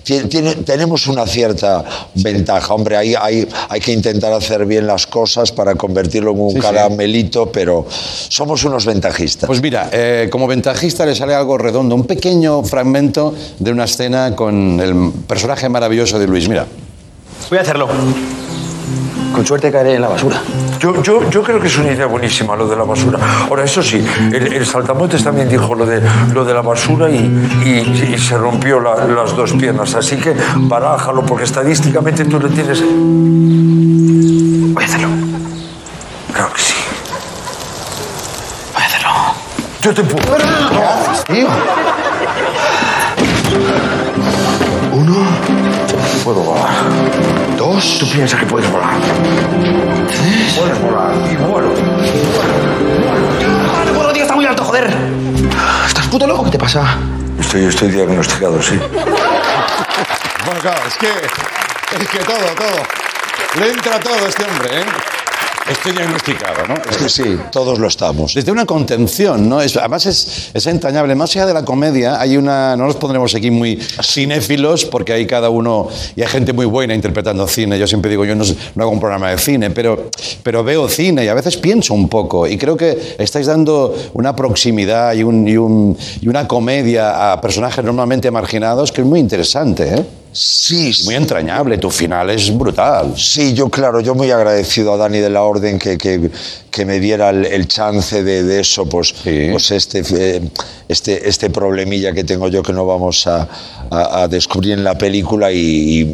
[SPEAKER 9] Tien- tiene- tenemos una cierta ventaja. Hombre, hay, hay, hay que intentar hacer bien las cosas para convertirlo en un
[SPEAKER 2] Sí, sí.
[SPEAKER 9] caramelito, pero somos unos ventajistas.
[SPEAKER 2] Pues mira, eh, como ventajista le sale algo redondo, un pequeño fragmento de una escena con el personaje maravilloso de Luis. Mira.
[SPEAKER 3] Voy a hacerlo. Con suerte caeré en la basura.
[SPEAKER 10] Yo, yo, yo creo que es una idea buenísima lo de la basura. Ahora, eso sí, el, el saltamontes también dijo lo de, lo de la basura y, y- y se rompió la- las dos piernas. Así que barájalo, porque estadísticamente tú le tienes.
[SPEAKER 3] Voy a hacerlo.
[SPEAKER 10] Claro que sí.
[SPEAKER 3] Voy a hacerlo.
[SPEAKER 10] Yo te empujo.
[SPEAKER 9] Tío,
[SPEAKER 10] Puedo volar.
[SPEAKER 3] Dos.
[SPEAKER 10] Tú piensas que puedes volar. Puedes volar. Y vuelo.
[SPEAKER 3] ¡Ah, no puedo, tío! Está muy alto, joder. ¿Estás puto loco? ¿Qué te pasa?
[SPEAKER 10] Estoy, estoy diagnosticado, sí.
[SPEAKER 2] Bueno, claro, es que, es que todo, todo. Le entra todo a este hombre, ¿eh? Estoy diagnosticado, ¿no?
[SPEAKER 9] Sí, sí, todos lo estamos.
[SPEAKER 2] Desde una contención, ¿no? Es- además es, es entrañable. Más allá de la comedia, hay una. No nos pondremos aquí muy cinéfilos, porque hay cada uno. Y hay gente muy buena interpretando cine. Yo siempre digo, yo no, no hago un programa de cine, pero, pero veo cine y a veces pienso un poco. Y creo que estáis dando una proximidad y, un- y un- y una comedia a personajes normalmente marginados que es muy interesante, ¿eh?
[SPEAKER 9] Sí,
[SPEAKER 2] Muy entrañable. Tu final es brutal.
[SPEAKER 9] Sí, yo claro, yo muy agradecido a Dani de la Orden que, que, que me diera el, el chance de, de eso, pues,
[SPEAKER 2] Sí.
[SPEAKER 9] pues este, eh, este, este problemilla que tengo yo que no vamos a, a- a descubrir en la película y,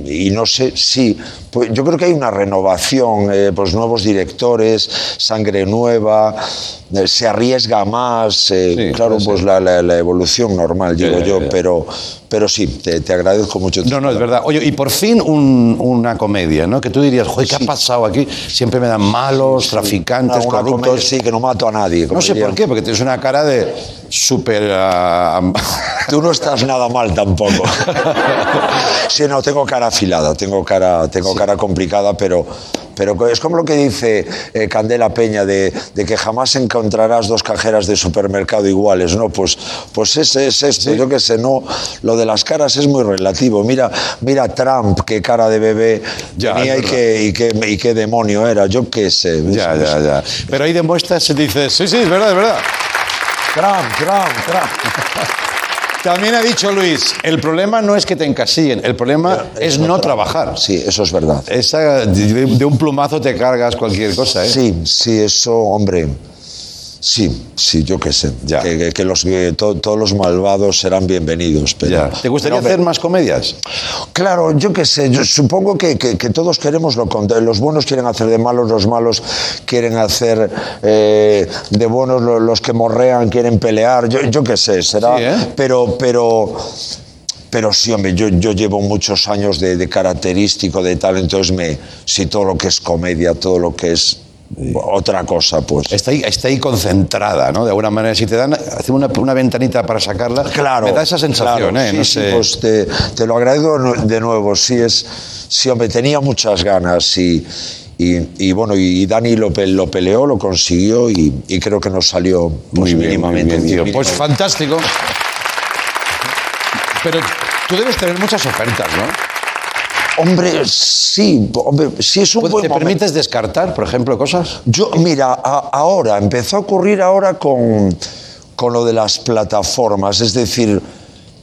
[SPEAKER 9] y- y no sé, sí, pues yo creo que hay una renovación, eh, pues nuevos directores, sangre nueva, eh, se arriesga más, eh,
[SPEAKER 2] Sí,
[SPEAKER 9] claro, pues la, la- la evolución normal, digo yo, pero, pero sí, te, te agradezco mucho.
[SPEAKER 2] No, no, es verdad. Oye, y por fin un- una comedia, ¿no? Que tú dirías, joder, ¿qué ha pasado aquí? Siempre me dan malos, traficantes,
[SPEAKER 9] Comedia, sí, que no mato a nadie.
[SPEAKER 2] No sé por qué, porque tienes una cara de súper... ah, [laughs]
[SPEAKER 9] Tú no estás nada mal tampoco. [laughs] sí, no, tengo cara afilada, tengo cara, tengo cara complicada, pero, pero es como lo que dice eh, Candela Peña de, de que jamás encontrarás dos cajeras de supermercado iguales, ¿no? Pues, pues es, es esto, yo que sé, no, lo de las caras es muy relativo. Mira, mira Trump, qué cara de bebé
[SPEAKER 2] Ya,
[SPEAKER 9] tenía y qué, y, qué, y qué demonio era, yo qué sé.
[SPEAKER 2] ya, ya, ya. Pero ahí demuestras y dices, sí, sí, es verdad, es verdad.
[SPEAKER 9] Trump, Trump, Trump.
[SPEAKER 2] También ha dicho Luis, el problema no es que te encasillen, el problema es no trabajar.
[SPEAKER 9] Sí, eso es verdad.
[SPEAKER 2] Esa, de, de un plumazo te cargas cualquier cosa, ¿eh?
[SPEAKER 9] Sí, sí, eso, hombre. Sí, sí, yo qué sé.
[SPEAKER 2] Ya.
[SPEAKER 9] Que, que- que los, que to- todos los malvados serán bienvenidos. Pero,
[SPEAKER 2] Ya. ¿Te gustaría
[SPEAKER 9] pero,
[SPEAKER 2] hacer más comedias?
[SPEAKER 9] Claro, yo qué sé, yo supongo que, que- que todos queremos lo contrario. Los buenos quieren hacer de malos, los malos quieren hacer eh, de buenos, lo- los que morrean quieren pelear. Yo, yo qué sé, será.
[SPEAKER 2] Sí, ¿eh?
[SPEAKER 9] Pero, pero. Pero sí, hombre, yo, yo llevo muchos años de, de característico, de tal, entonces me. Si todo lo que es comedia, todo lo que es otra cosa, pues.
[SPEAKER 2] Está ahí, está ahí concentrada, ¿no? De alguna manera, si te dan, una, una ventanita para sacarla,
[SPEAKER 9] Claro.
[SPEAKER 2] me da esa sensación,
[SPEAKER 9] claro,
[SPEAKER 2] ¿eh?
[SPEAKER 9] sí,
[SPEAKER 2] no
[SPEAKER 9] sí,
[SPEAKER 2] sé.
[SPEAKER 9] pues te, te lo agradezco de nuevo. Sí, es, sí, hombre, tenía muchas ganas y, y, y bueno, y Dani lo, lo peleó, lo consiguió y, y creo que nos salió pues,
[SPEAKER 2] Muy bien, muy
[SPEAKER 9] mínimamente
[SPEAKER 2] bien, tío. Pues fantástico. Pero tú debes tener muchas ofertas, ¿no?
[SPEAKER 9] Hombre, sí, hombre, sí es un buen
[SPEAKER 2] ¿Te
[SPEAKER 9] momento.
[SPEAKER 2] permites descartar, por ejemplo, cosas?
[SPEAKER 9] Yo, mira, a- ahora, empezó a ocurrir ahora con, con lo de las plataformas, es decir,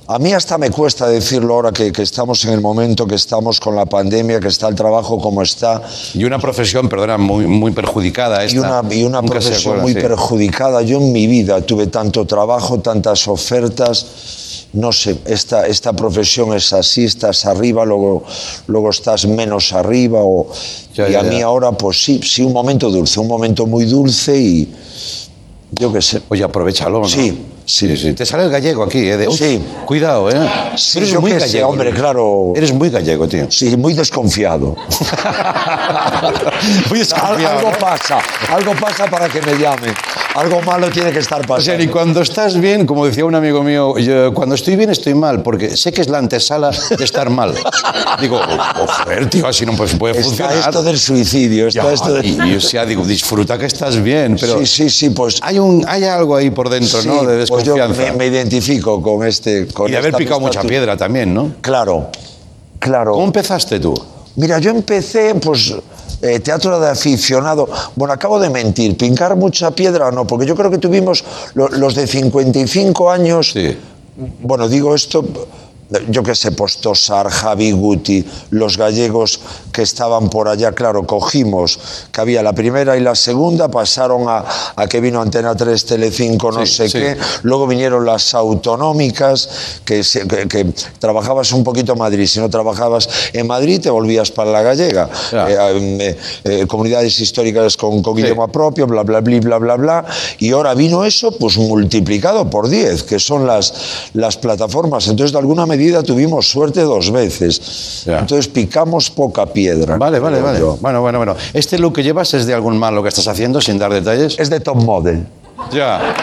[SPEAKER 9] a mí hasta me cuesta decirlo ahora que, que estamos en el momento que estamos con la pandemia, que está el trabajo como está,
[SPEAKER 2] Y una profesión, perdona, muy, muy perjudicada esta.
[SPEAKER 9] y una, y profesión
[SPEAKER 2] acuerda,
[SPEAKER 9] muy
[SPEAKER 2] sí.
[SPEAKER 9] perjudicada. Yo en mi vida tuve tanto trabajo, tantas ofertas. No sé, esta, esta profesión es así, estás arriba, luego, luego estás menos arriba. O,
[SPEAKER 2] Ya,
[SPEAKER 9] y
[SPEAKER 2] ya,
[SPEAKER 9] a mí
[SPEAKER 2] ya.
[SPEAKER 9] ahora, pues sí, sí, un momento dulce, un momento muy dulce y yo qué sé.
[SPEAKER 2] Oye, aprovechalo, ¿no?
[SPEAKER 9] Sí, sí.
[SPEAKER 2] sí. Te sale el gallego aquí, ¿eh? De,
[SPEAKER 9] Sí.
[SPEAKER 2] Cuidado, ¿eh?
[SPEAKER 9] Sí,
[SPEAKER 2] Eres
[SPEAKER 9] yo
[SPEAKER 2] muy
[SPEAKER 9] sé,
[SPEAKER 2] gallego.
[SPEAKER 9] hombre, claro.
[SPEAKER 2] Eres muy gallego, tío.
[SPEAKER 9] Sí, muy desconfiado. [laughs]
[SPEAKER 2] Muy desconfiado,
[SPEAKER 9] algo pasa, algo pasa para que me llamen. Algo malo tiene que estar
[SPEAKER 2] O sea,
[SPEAKER 9] pasando.
[SPEAKER 2] ni cuando estás bien, como decía un amigo mío, yo, cuando estoy bien estoy mal, porque sé que es la antesala de estar mal. [laughs] Digo, "Oh, joder, tío, así no pues, puede
[SPEAKER 9] Está
[SPEAKER 2] funcionar.
[SPEAKER 9] esto del suicidio, está
[SPEAKER 2] Ya,
[SPEAKER 9] esto del-
[SPEAKER 2] y, y, o sea, digo, disfruta que estás bien, pero
[SPEAKER 9] Sí, sí, sí, pues...
[SPEAKER 2] hay, un, hay algo ahí por dentro,
[SPEAKER 9] sí,
[SPEAKER 2] ¿no? De
[SPEAKER 9] pues yo me, me identifico con este... Con
[SPEAKER 2] y de haber picado mucha piedra también, ¿no?
[SPEAKER 9] Claro, claro.
[SPEAKER 2] ¿Cómo empezaste tú?
[SPEAKER 9] Mira, yo empecé, pues, eh, teatro de aficionado. Bueno, acabo de mentir, pincar mucha piedra no, porque yo creo que tuvimos lo- los de 55 años.
[SPEAKER 2] Sí.
[SPEAKER 9] Bueno, digo esto, yo qué sé, Postosar, Javi Guti, los gallegos que estaban por allá, claro, cogimos que había la primera y la segunda, pasaron a, a que vino Antena 3, Telecinco, no
[SPEAKER 2] Sí,
[SPEAKER 9] sé
[SPEAKER 2] sí.
[SPEAKER 9] qué, luego vinieron las autonómicas, que, que- que trabajabas un poquito en Madrid, si no trabajabas en Madrid te volvías para la gallega. Eh, eh, eh, comunidades históricas con, con
[SPEAKER 2] Sí.
[SPEAKER 9] idioma propio, bla, bla, bla, bla, bla, bla, y ahora vino eso pues multiplicado por 10, que son las, las plataformas, entonces de alguna medida tuvimos suerte dos veces,
[SPEAKER 2] Ya.
[SPEAKER 9] entonces picamos poca piedra.
[SPEAKER 2] Vale, vale, vale.
[SPEAKER 9] yo.
[SPEAKER 2] Bueno, bueno, bueno. ¿Este look que llevas es de algún malo que estás haciendo sin dar detalles?
[SPEAKER 9] Es de top model.
[SPEAKER 2] Ya.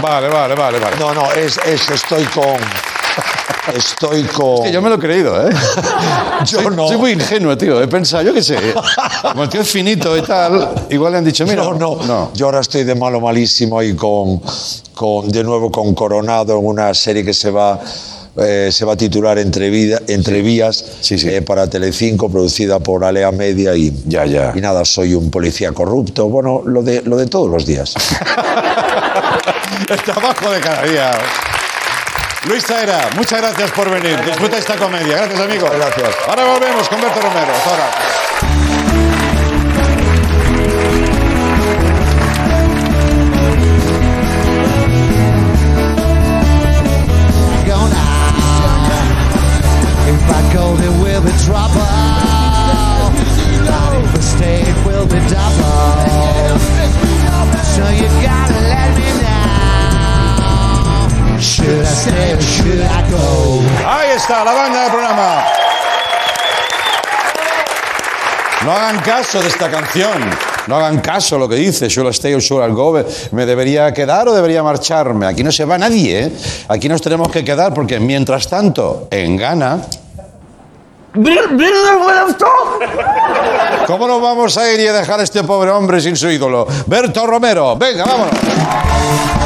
[SPEAKER 2] Vale, vale, vale, vale.
[SPEAKER 9] No, no, es, es estoy con... Estoy con.
[SPEAKER 2] Es que yo me lo he creído, ¿eh? [laughs]
[SPEAKER 9] Yo
[SPEAKER 2] soy,
[SPEAKER 9] no.
[SPEAKER 2] Soy muy ingenuo, tío. He pensado, yo qué sé. Como el tío es finito y tal, igual le han dicho, mira.
[SPEAKER 9] No, no,
[SPEAKER 2] no.
[SPEAKER 9] Yo ahora estoy de malo malísimo y con, con de nuevo con Coronado en una serie que se va eh, se va a titular Entre, Vida- Entre Vías
[SPEAKER 2] Sí, sí.
[SPEAKER 9] eh, para Telecinco, producida por Alea Media y
[SPEAKER 2] Ya, ya.
[SPEAKER 9] y nada, soy un policía corrupto. Bueno, lo de lo de todos los días.
[SPEAKER 2] El trabajo de cada día. Luis Taera, muchas gracias por venir. Disfruta esta comedia. Gracias, amigo.
[SPEAKER 9] Gracias.
[SPEAKER 2] Ahora volvemos con Berto Romero. Hasta ahora. Caso de esta canción. No hagan caso a lo que dice. Should I stay or should I go? ¿Me debería quedar o debería marcharme? Aquí no se va nadie, ¿eh? Aquí nos tenemos que quedar porque mientras tanto, en Ghana... ¿Cómo nos vamos a ir y a dejar a este pobre hombre sin su ídolo? Berto Romero, venga, vámonos.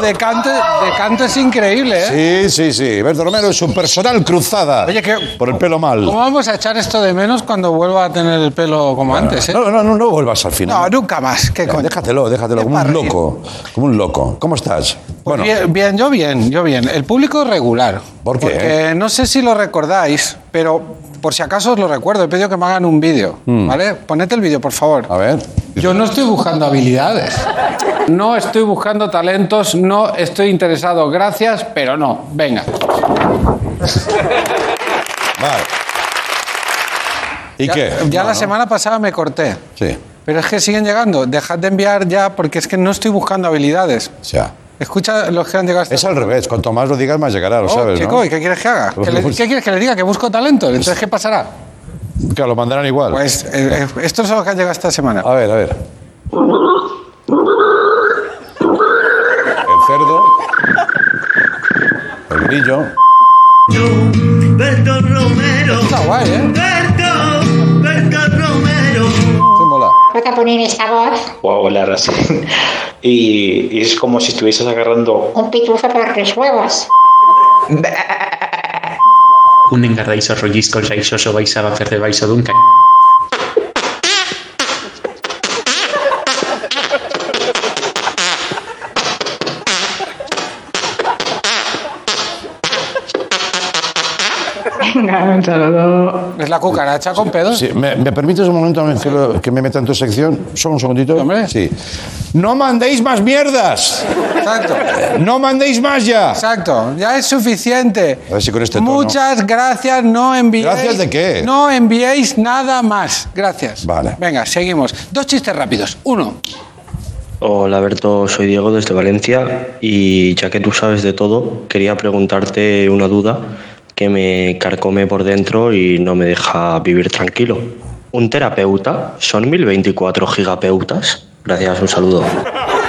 [SPEAKER 11] De canto, de canto es increíble, ¿eh?
[SPEAKER 2] Sí, sí, sí. Berto Romero es un personal cruzada.
[SPEAKER 11] Oye, que-
[SPEAKER 2] Por el pelo mal.
[SPEAKER 11] ¿Cómo vamos a echar esto de menos cuando vuelva a tener el pelo como antes, eh?
[SPEAKER 2] No, no, no, no vuelvas al final.
[SPEAKER 11] No, nunca más. ¿Qué coño?
[SPEAKER 2] Déjatelo, déjatelo, como un loco. Como un loco. ¿Cómo estás?
[SPEAKER 11] Pues bien, bien, yo bien, yo bien. El público regular.
[SPEAKER 2] ¿Por qué?
[SPEAKER 11] Porque no sé si lo recordáis, pero por si acaso os lo recuerdo, he pedido que me hagan un vídeo, ¿vale? Poned el vídeo, por favor.
[SPEAKER 2] Mm. A ver.
[SPEAKER 11] Yo no estoy buscando habilidades. No estoy buscando talentos, no estoy interesado. Gracias, pero no. Venga.
[SPEAKER 2] Vale. ¿Y
[SPEAKER 11] ya,
[SPEAKER 2] qué?
[SPEAKER 11] Ya
[SPEAKER 2] No,
[SPEAKER 11] la
[SPEAKER 2] no.
[SPEAKER 11] semana pasada me corté.
[SPEAKER 2] Sí.
[SPEAKER 11] Pero es que siguen llegando. Dejad de enviar ya porque es que no estoy buscando habilidades.
[SPEAKER 2] Sea,
[SPEAKER 11] Escucha los que han llegado hasta
[SPEAKER 2] es al revés. Cuanto más lo digas, más llegará, lo
[SPEAKER 11] Oh,
[SPEAKER 2] sabes,
[SPEAKER 11] chico,
[SPEAKER 2] ¿no?
[SPEAKER 11] ¿y qué quieres que haga?
[SPEAKER 2] Pues
[SPEAKER 11] ¿Que le-
[SPEAKER 2] pues-
[SPEAKER 11] ¿Qué quieres que le diga? ¿Que busco talento? Entonces, ¿qué pasará?
[SPEAKER 2] Que lo mandarán igual.
[SPEAKER 11] Pues eh, eh, estos son los que han llegado esta semana.
[SPEAKER 2] A ver, a ver. El cerdo. El grillo.
[SPEAKER 12] Berto Romero.
[SPEAKER 11] Está guay, ¿eh?
[SPEAKER 12] Berto, Berto Romero.
[SPEAKER 2] Se mola.
[SPEAKER 6] ¿No te poner esta voz?
[SPEAKER 13] o hablar así. Y, y es como si estuvieses agarrando
[SPEAKER 6] Un pitufo por los huevos.
[SPEAKER 13] un engarraizo rollisco raizoso vais a hacer de [laughs] un.
[SPEAKER 11] Es la cucaracha con pedos.
[SPEAKER 2] Sí, ¿me, me permites un momento que, me meta en tu sección? Solo un segundito.
[SPEAKER 11] Hombre.
[SPEAKER 2] Sí. ¡No mandéis más mierdas!
[SPEAKER 11] Exacto.
[SPEAKER 2] ¡No mandéis más ya!
[SPEAKER 11] Exacto. Ya es suficiente.
[SPEAKER 2] A ver si con este tono.
[SPEAKER 11] Muchas gracias. No enviéis.
[SPEAKER 2] ¿Gracias de qué?
[SPEAKER 11] No enviéis nada más. Gracias.
[SPEAKER 2] Vale.
[SPEAKER 11] Venga, seguimos. Dos chistes rápidos. Uno.
[SPEAKER 14] Hola Berto, soy Diego desde Valencia y ya que tú sabes de todo, quería preguntarte una duda que me carcome por dentro y no me deja vivir tranquilo. ¿Un terapeuta son 1024 gigapeutas? Gracias, un saludo.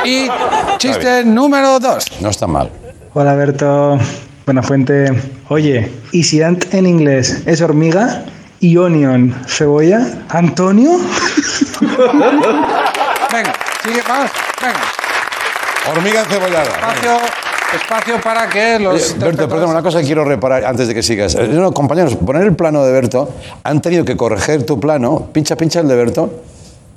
[SPEAKER 11] Y chiste número dos.
[SPEAKER 2] No está mal.
[SPEAKER 15] Hola Berto, buena fuente. Oye, ¿y si ant en inglés es hormiga y onion cebolla? ¿Antonio? [laughs]
[SPEAKER 11] Venga, sigue, vamos. Venga.
[SPEAKER 2] Hormiga cebollada.
[SPEAKER 11] Espacio, espacio para que los.
[SPEAKER 2] Oye, Berto, perdón, una cosa que quiero reparar antes de que sigas. Eh, no, compañeros, poner el plano de Berto, han tenido que corregir tu plano. Pincha, pincha el de Berto.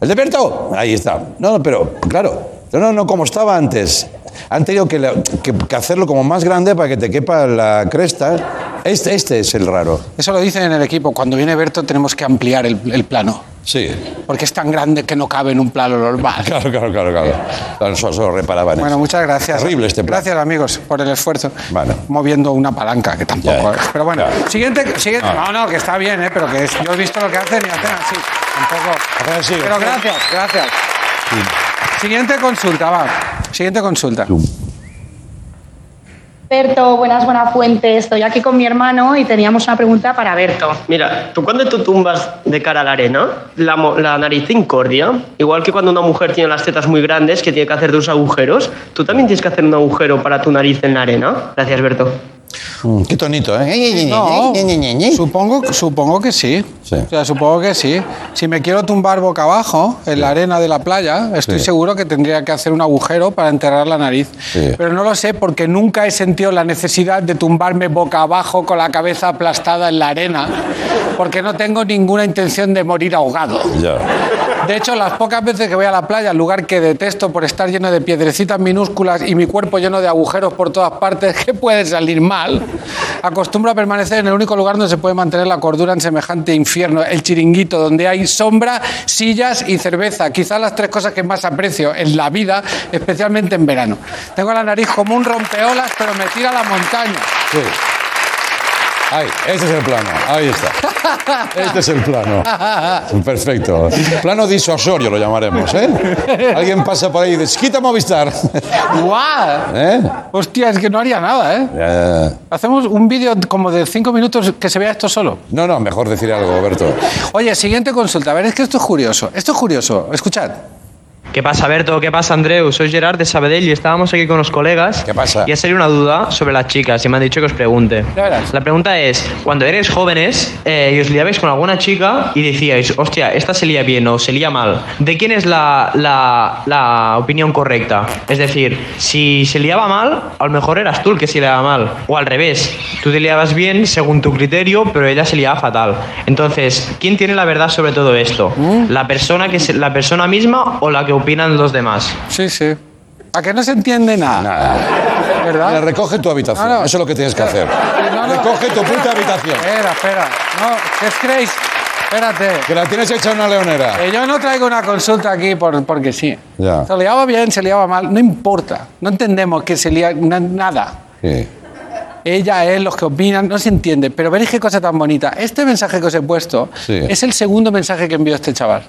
[SPEAKER 2] ¡El de Berto! Ahí está. No, no, pero, claro. No, no, no, como estaba antes. Han tenido que, que- que hacerlo como más grande para que te quepa la cresta. Este, este es el raro.
[SPEAKER 11] Eso lo dicen en el equipo. Cuando viene Berto tenemos que ampliar el, el plano.
[SPEAKER 2] Sí.
[SPEAKER 11] Porque es tan grande que no cabe en un plano normal. [laughs]
[SPEAKER 2] Claro, claro, claro, claro. Claro, Eso, eso lo reparaban.
[SPEAKER 11] Bueno, muchas gracias.
[SPEAKER 2] Terrible este plan.
[SPEAKER 11] Gracias, amigos, por el esfuerzo.
[SPEAKER 2] Bueno.
[SPEAKER 11] Moviendo una palanca, que tampoco es. Pero bueno,
[SPEAKER 2] claro.
[SPEAKER 11] siguiente. siguiente
[SPEAKER 2] Ah.
[SPEAKER 11] No, no, que está bien, ¿eh? pero que es, yo he visto lo que hacen y hacen así. Tampoco. Pero gracias, gracias. Siguiente consulta, va. Siguiente consulta.
[SPEAKER 16] Berto, buenas, buena fuente. Estoy aquí con mi hermano y teníamos una pregunta para Berto.
[SPEAKER 17] Mira, tú cuando tú tumbas de cara a la arena, la, la nariz incordia, igual que cuando una mujer tiene las tetas muy grandes que tiene que hacer dos agujeros, tú también tienes que hacer un agujero para tu nariz en la arena. Gracias, Berto.
[SPEAKER 2] Mm, qué tonito, ¿eh?
[SPEAKER 11] No, supongo, supongo que sí. O sea, supongo que sí. Si me quiero tumbar boca abajo en la arena de la playa, estoy
[SPEAKER 2] Sí.
[SPEAKER 11] seguro que tendría que hacer un agujero para enterrar la nariz. Pero no lo sé porque nunca he sentido la necesidad de tumbarme boca abajo con la cabeza aplastada en la arena, porque no tengo ninguna intención de morir ahogado.
[SPEAKER 2] Ya.
[SPEAKER 11] De hecho, las pocas veces que voy a la playa, lugar que detesto por estar lleno de piedrecitas minúsculas y mi cuerpo lleno de agujeros por todas partes, [laughs] que puede salir mal, acostumbro a permanecer en el único lugar donde se puede mantener la cordura en semejante infierno, el chiringuito, donde hay sombra, sillas y cerveza. Quizás las tres cosas que más aprecio en la vida, especialmente en verano. Tengo la nariz como un rompeolas, pero me tira la montaña.
[SPEAKER 2] Sí. Ahí, este es el plano. Ahí está. Este es el plano. Perfecto. Plano disuasorio lo llamaremos, ¿eh? Alguien pasa por ahí y dice, quita Movistar.
[SPEAKER 11] ¡Guau!
[SPEAKER 2] ¿Eh?
[SPEAKER 11] Hostia, es que no haría nada, ¿eh?
[SPEAKER 2] Ya.
[SPEAKER 11] Hacemos un vídeo como de cinco minutos que se vea esto solo.
[SPEAKER 2] No, no, mejor decir algo, Berto.
[SPEAKER 11] Oye, siguiente consulta. A ver, es que esto es curioso. Esto es curioso. Escuchad.
[SPEAKER 17] ¿Qué pasa, Berto? ¿Qué pasa, Andreu? Soy Gerard de Sabadell y estábamos aquí con los colegas. ¿Qué
[SPEAKER 2] pasa?
[SPEAKER 17] Y ha salido una duda sobre las chicas y me han dicho que os pregunte. La pregunta es, cuando eres jóvenes eh, y os liabais con alguna chica y decíais, hostia, esta se lía bien o se lía mal, ¿de quién es la, la- la opinión correcta? Es decir, si se liaba mal, a lo mejor eras tú el que se liaba mal. O al revés, tú te liabas bien según tu criterio, pero ella se liaba fatal. Entonces, ¿quién tiene la verdad sobre todo esto? ¿La persona, que se- la persona misma o la que opinan los demás?
[SPEAKER 11] Sí, sí. ¿A que no se entiende nada?
[SPEAKER 2] Nada.
[SPEAKER 11] ¿Verdad?
[SPEAKER 2] Mira, recoge tu habitación.
[SPEAKER 11] No, no.
[SPEAKER 2] Eso es lo que tienes que hacer.
[SPEAKER 11] No, no.
[SPEAKER 2] Recoge tu puta habitación.
[SPEAKER 11] Espera, espera. No, ¿qué os creéis? Espérate.
[SPEAKER 2] Que la tienes hecha una leonera.
[SPEAKER 11] Que yo no traigo una consulta aquí por, porque sí.
[SPEAKER 2] Ya.
[SPEAKER 11] Se liaba bien, se liaba mal, no importa. No entendemos que se na- nada.
[SPEAKER 2] Sí.
[SPEAKER 11] Ella, él, los que opinan, no se entiende. Pero veréis qué cosa tan bonita. Este mensaje que os he puesto
[SPEAKER 2] Sí.
[SPEAKER 11] es el segundo mensaje que envió este chaval.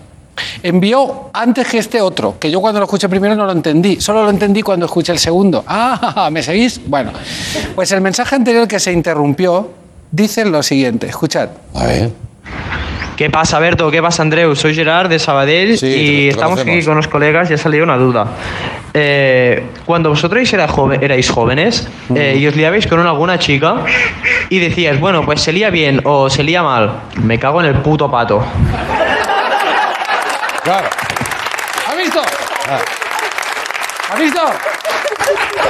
[SPEAKER 11] Envió antes que este otro, que yo cuando lo escuché primero no lo entendí, solo lo entendí cuando escuché el segundo. [laughs] Ah, ¿me seguís? Bueno, pues el mensaje anterior que se interrumpió dice lo siguiente, escuchad.
[SPEAKER 2] A ver.
[SPEAKER 17] ¿Qué pasa, Berto? ¿Qué pasa, Andreu? Soy Gerard de Sabadell y
[SPEAKER 2] te
[SPEAKER 17] estamos
[SPEAKER 2] conocemos.
[SPEAKER 17] aquí con los colegas y ha salido una duda. Eh, cuando vosotros era joven- erais jóvenes eh, y os liabais con una- alguna chica y decíais, bueno, pues se lía bien o se lía mal, me cago en el puto pato.
[SPEAKER 2] Claro.
[SPEAKER 11] ¿Has visto? ¿Has visto?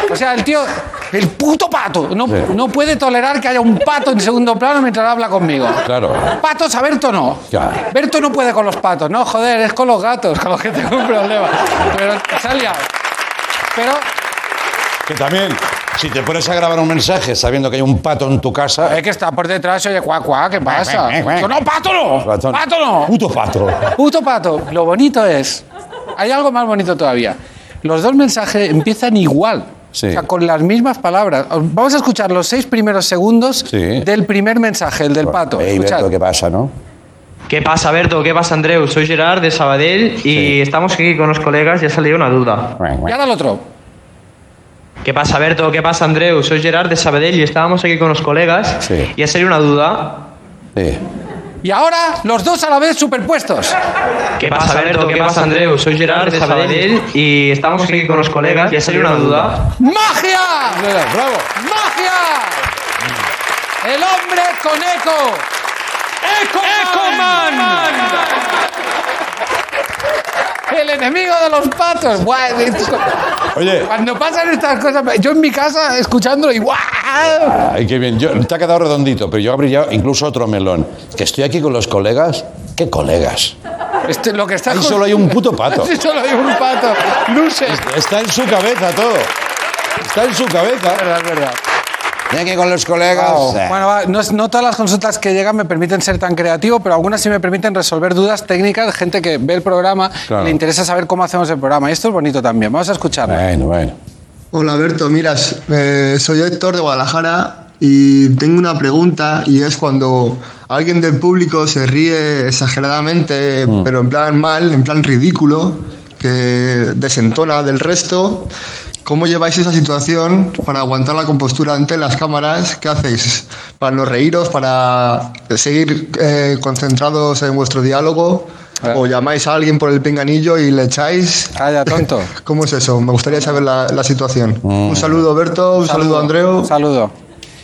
[SPEAKER 11] O sea, el tío, el puto pato, no, no puede tolerar que haya un pato en segundo plano mientras habla conmigo.
[SPEAKER 2] Claro.
[SPEAKER 11] Patos a Berto no.
[SPEAKER 2] Claro.
[SPEAKER 11] Berto no puede con los patos. No, joder, es con los gatos con los que tengo un problema. Pero se ha liado. Pero
[SPEAKER 2] Que también, si te pones a grabar un mensaje sabiendo que hay un pato en tu casa.
[SPEAKER 11] es que está por detrás y oye, cuac, cuac, ¿qué pasa? No, pato no.
[SPEAKER 2] Pato no.
[SPEAKER 11] Pato no.
[SPEAKER 2] Puto pato.
[SPEAKER 11] Puto pato. Lo bonito es. Hay algo más bonito todavía. Los dos mensajes empiezan igual.
[SPEAKER 2] Sí.
[SPEAKER 11] O sea, con las mismas palabras. Vamos a escuchar los seis primeros segundos del primer mensaje, el del pato.
[SPEAKER 2] Berto, ¿qué pasa, no?
[SPEAKER 17] ¿Qué pasa, Berto? ¿Qué pasa, Andreu? Soy Gerard de Sabadell y estamos aquí con los colegas y ha salido una duda.
[SPEAKER 11] Y ahora el otro.
[SPEAKER 17] ¿Qué pasa, Berto? ¿Qué pasa, Andreu? Soy Gerard de Sabadell y estábamos aquí con los colegas
[SPEAKER 2] Sí.
[SPEAKER 17] y ha salido una duda.
[SPEAKER 2] Sí.
[SPEAKER 11] Y ahora los dos a la vez superpuestos.
[SPEAKER 17] ¿Qué pasa, Berto? ¿Qué pasa, Andreu? Soy Gerard de Sabadell y estamos aquí con los colegas y ha salido una duda.
[SPEAKER 11] ¡Magia!
[SPEAKER 2] ¡Bravo!
[SPEAKER 11] ¡Magia! El hombre con eco. ¡Ecoman! El enemigo de los patos.
[SPEAKER 2] Oye.
[SPEAKER 11] Cuando pasan estas cosas, yo en mi casa escuchándolo y ¡guau!
[SPEAKER 2] Ay, qué bien. Yo, te ha quedado redondito, pero yo abrí incluso otro melón. Que estoy aquí con los colegas. ¿Qué colegas?
[SPEAKER 11] Este, lo que está
[SPEAKER 2] Ahí solo hay un puto pato. [laughs]
[SPEAKER 11] Sí, solo hay un pato. Luces.
[SPEAKER 2] Está en su cabeza todo. Está en su cabeza.
[SPEAKER 11] Es verdad, es verdad.
[SPEAKER 2] Estoy aquí con los colegas.
[SPEAKER 11] Bueno, va, no, todas las consultas que llegan me permiten ser tan creativo, pero algunas sí me permiten resolver dudas técnicas de gente que ve el programa
[SPEAKER 2] Claro.
[SPEAKER 11] y le interesa saber cómo hacemos el programa. Y esto es bonito también. Vamos a escucharlo.
[SPEAKER 2] Bueno, bueno.
[SPEAKER 18] Hola Berto, miras, eh, soy Héctor de Guadalajara y tengo una pregunta y es cuando alguien del público se ríe exageradamente, pero en plan mal, en plan ridículo, que desentona del resto. ¿Cómo lleváis esa situación para aguantar la compostura ante las cámaras? ¿Qué hacéis? ¿Para no reíros? ¿Para seguir eh, concentrados en vuestro diálogo? ¿O llamáis a alguien por el pinganillo y le echáis?
[SPEAKER 11] Calla, tonto. [laughs]
[SPEAKER 18] ¿Cómo es eso? Me gustaría saber la, la situación.
[SPEAKER 2] Mm.
[SPEAKER 18] Un saludo, Berto. Un saludo, Andreu.
[SPEAKER 11] Un saludo.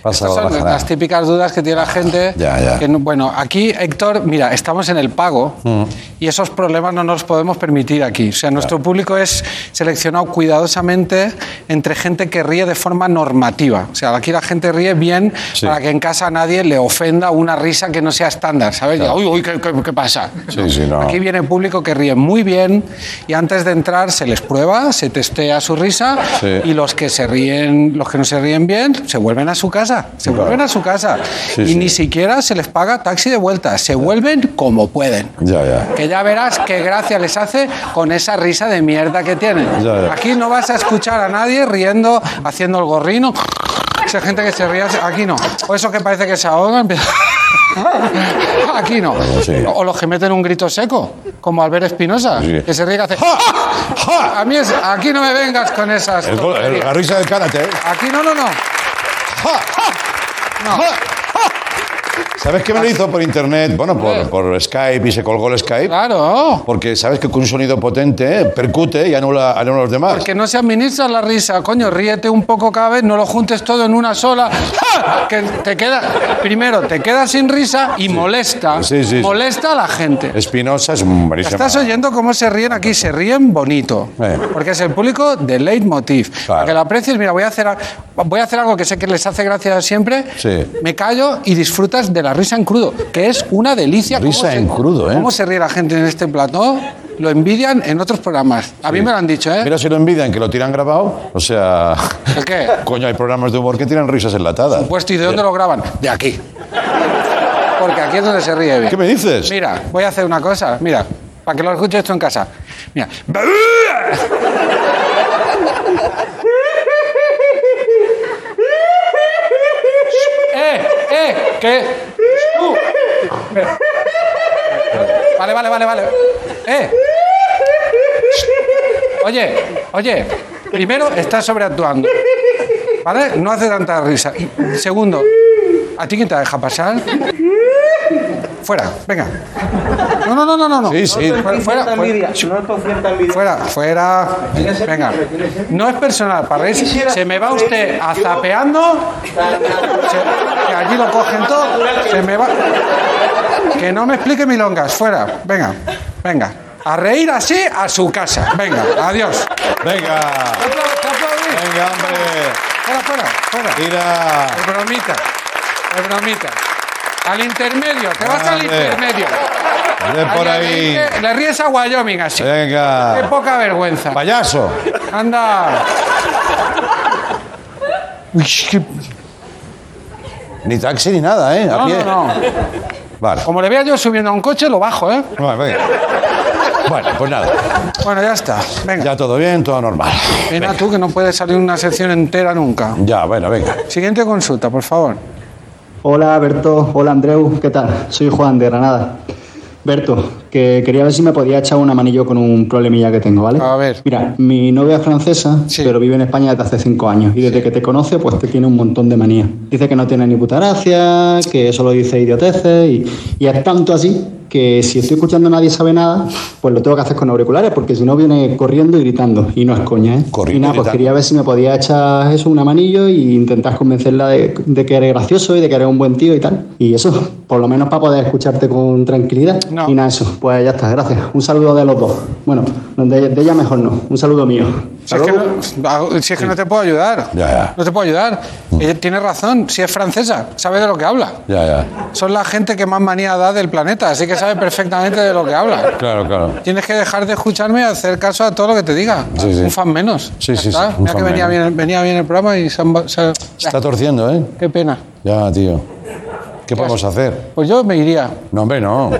[SPEAKER 2] Pasa
[SPEAKER 11] Estas son las típicas dudas que tiene la gente.
[SPEAKER 2] Ya, ya.
[SPEAKER 11] que no- bueno, aquí, Héctor, mira, estamos en el pago
[SPEAKER 2] Mm.
[SPEAKER 11] y esos problemas no nos podemos permitir aquí. O sea, nuestro público es seleccionado cuidadosamente entre gente que ríe de forma normativa. O sea, aquí la gente ríe bien
[SPEAKER 2] Sí.
[SPEAKER 11] para que en casa a nadie le ofenda una risa que no sea estándar, ¿sabes?
[SPEAKER 2] Claro.
[SPEAKER 11] Uy, uy, ¿qué, qué- qué pasa?
[SPEAKER 2] Sí, sí, no.
[SPEAKER 11] Aquí viene público que ríe muy bien y antes de entrar se les prueba, se testea su risa y los que se ríen, los que no se ríen bien, se vuelven a su casa, se
[SPEAKER 2] Claro.
[SPEAKER 11] vuelven a su casa
[SPEAKER 2] Sí,
[SPEAKER 11] y
[SPEAKER 2] sí.
[SPEAKER 11] ni siquiera se les paga taxi de vuelta, se vuelven como pueden.
[SPEAKER 2] Ya, ya.
[SPEAKER 11] Que ya verás qué gracia les hace con esa risa de mierda que tienen.
[SPEAKER 2] Ya, ya.
[SPEAKER 11] Aquí no vas a escuchar a nadie riendo, haciendo el gorrino. Esa gente que se ríe, aquí no. O eso que parece que se ahoga, empieza- [laughs] Aquí no.
[SPEAKER 2] Sí.
[SPEAKER 11] O los que meten un grito seco, como Albert Espinosa,
[SPEAKER 2] Sí.
[SPEAKER 11] que se ríe y hace. A mí es. Aquí no me vengas con esas.
[SPEAKER 2] El el- la risa del karate. ¿eh?
[SPEAKER 11] Aquí no, no, no. No.
[SPEAKER 2] ¿Sabes qué me lo hizo por internet? Bueno, por, por Skype y se colgó el Skype.
[SPEAKER 11] Claro.
[SPEAKER 2] Porque sabes que con un sonido potente percute y anula, anula a los demás.
[SPEAKER 11] Porque no se administra la risa, coño, ríete un poco cada vez, no lo juntes todo en una sola. ¡Ja! Que te queda, primero, te quedas sin risa y molesta.
[SPEAKER 2] Sí, sí, sí.
[SPEAKER 11] molesta a la gente.
[SPEAKER 2] Espinosa es buenísima.
[SPEAKER 11] Estás oyendo cómo se ríen aquí, se ríen bonito.
[SPEAKER 2] Eh.
[SPEAKER 11] Porque es el público de leitmotiv. Para que lo aprecies, mira, voy a, hacer, a- voy a hacer algo que sé que les hace gracia siempre.
[SPEAKER 2] Sí.
[SPEAKER 11] Me callo y de la risa en crudo, que es una delicia. ¿Cómo
[SPEAKER 2] Risa
[SPEAKER 11] se-
[SPEAKER 2] en crudo, ¿eh?
[SPEAKER 11] ¿Cómo se ríe la gente en este plató? Lo envidian en otros programas. A mí me lo han dicho, ¿eh?
[SPEAKER 2] Mira si lo envidian que lo tiran grabado. O sea. [laughs]
[SPEAKER 11] ¿El qué?
[SPEAKER 2] Coño, hay programas de humor que tiran risas enlatadas.
[SPEAKER 11] Pues, ¿y de dónde lo graban? De aquí. Porque aquí es donde se ríe bien.
[SPEAKER 2] ¿Qué me dices?
[SPEAKER 11] Mira, voy a hacer una cosa. Mira, para que lo escuches esto en casa. Mira. ¡Eh! ¿Qué? Tú. Vale, vale, vale, vale. ¡Eh! Oye, oye, primero estás sobreactuando. ¿Vale? No hace tanta risa. Segundo, ¿a ti quién te deja pasar? Fuera, venga. No, no, no, no, no. no.
[SPEAKER 2] Sí, sí.
[SPEAKER 11] Fuera, fuera, fuera, fuera. Venga. No es personal, para reírse. Se me va usted azapeando. Que allí lo cogen todo. Se me va. Que no me explique milongas. Fuera. Venga, venga. A reír así a su casa. Venga, adiós.
[SPEAKER 2] Venga. Venga, hombre.
[SPEAKER 11] Fuera, fuera, fuera.
[SPEAKER 2] Tira.
[SPEAKER 11] Es bromita. Es bromita. Al intermedio, te vas al intermedio.
[SPEAKER 2] Ve por ahí.
[SPEAKER 11] Le, le ríes a Wyoming así. Qué
[SPEAKER 2] Venga.
[SPEAKER 11] poca vergüenza.
[SPEAKER 2] Payaso.
[SPEAKER 11] Anda. Uy, qué-
[SPEAKER 2] Ni taxi ni nada, ¿eh? A
[SPEAKER 11] No,
[SPEAKER 2] pie.
[SPEAKER 11] no, no.
[SPEAKER 2] Vale.
[SPEAKER 11] Como le vea yo subiendo a un coche, lo bajo, ¿eh?
[SPEAKER 2] Bueno, venga. Bueno, pues nada.
[SPEAKER 11] Bueno, ya está. Venga.
[SPEAKER 2] Ya todo bien, todo normal.
[SPEAKER 11] Venga tú, que no puedes salir una sección entera nunca.
[SPEAKER 2] Ya, bueno, venga.
[SPEAKER 11] Siguiente consulta, por favor.
[SPEAKER 19] Hola Berto, hola Andreu, ¿qué tal? Soy Juan de Granada. Berto, que quería ver si me podía echar un manillo con un problemilla que tengo, ¿vale?
[SPEAKER 11] A ver.
[SPEAKER 19] Mira, mi novia es francesa, pero vive en España desde hace cinco años y desde que te conoce, pues te tiene un montón de manías. Dice que no tiene ni puta gracia, que solo dice idioteces y, y es tanto así que si estoy escuchando nadie sabe nada, pues lo tengo que hacer con auriculares porque si no viene corriendo y gritando y no es coña, ¿eh? y nada, pues quería ver si me podía echar eso, un manillo y intentar convencerla de, de que eres gracioso y de que eres un buen tío y tal. Y eso, por lo menos para poder escucharte con tranquilidad. Y nada, eso. Pues ya está, gracias. Un saludo de los dos. Bueno, de, de ella mejor no. Un saludo mío.
[SPEAKER 11] Si es, que no, si es que no te puedo ayudar.
[SPEAKER 2] Ya, ya.
[SPEAKER 11] No te puedo ayudar. Ella tiene razón. Si es francesa, sabe de lo que habla.
[SPEAKER 2] Ya, ya.
[SPEAKER 11] Son la gente que más manía da del planeta, así que sabe perfectamente de lo que habla.
[SPEAKER 2] Claro, claro.
[SPEAKER 11] Tienes que dejar de escucharme y hacer caso a todo lo que te diga.
[SPEAKER 2] Sí, sí.
[SPEAKER 11] Un fan menos.
[SPEAKER 2] Sí, sí,
[SPEAKER 11] está.
[SPEAKER 2] sí,
[SPEAKER 11] Mira que venía bien, venía bien el programa y se han... se
[SPEAKER 2] Está torciendo, ¿eh?
[SPEAKER 11] Qué pena.
[SPEAKER 2] Ya, tío. ¿Qué podemos hacer?
[SPEAKER 11] Pues yo me iría.
[SPEAKER 2] No, hombre, no.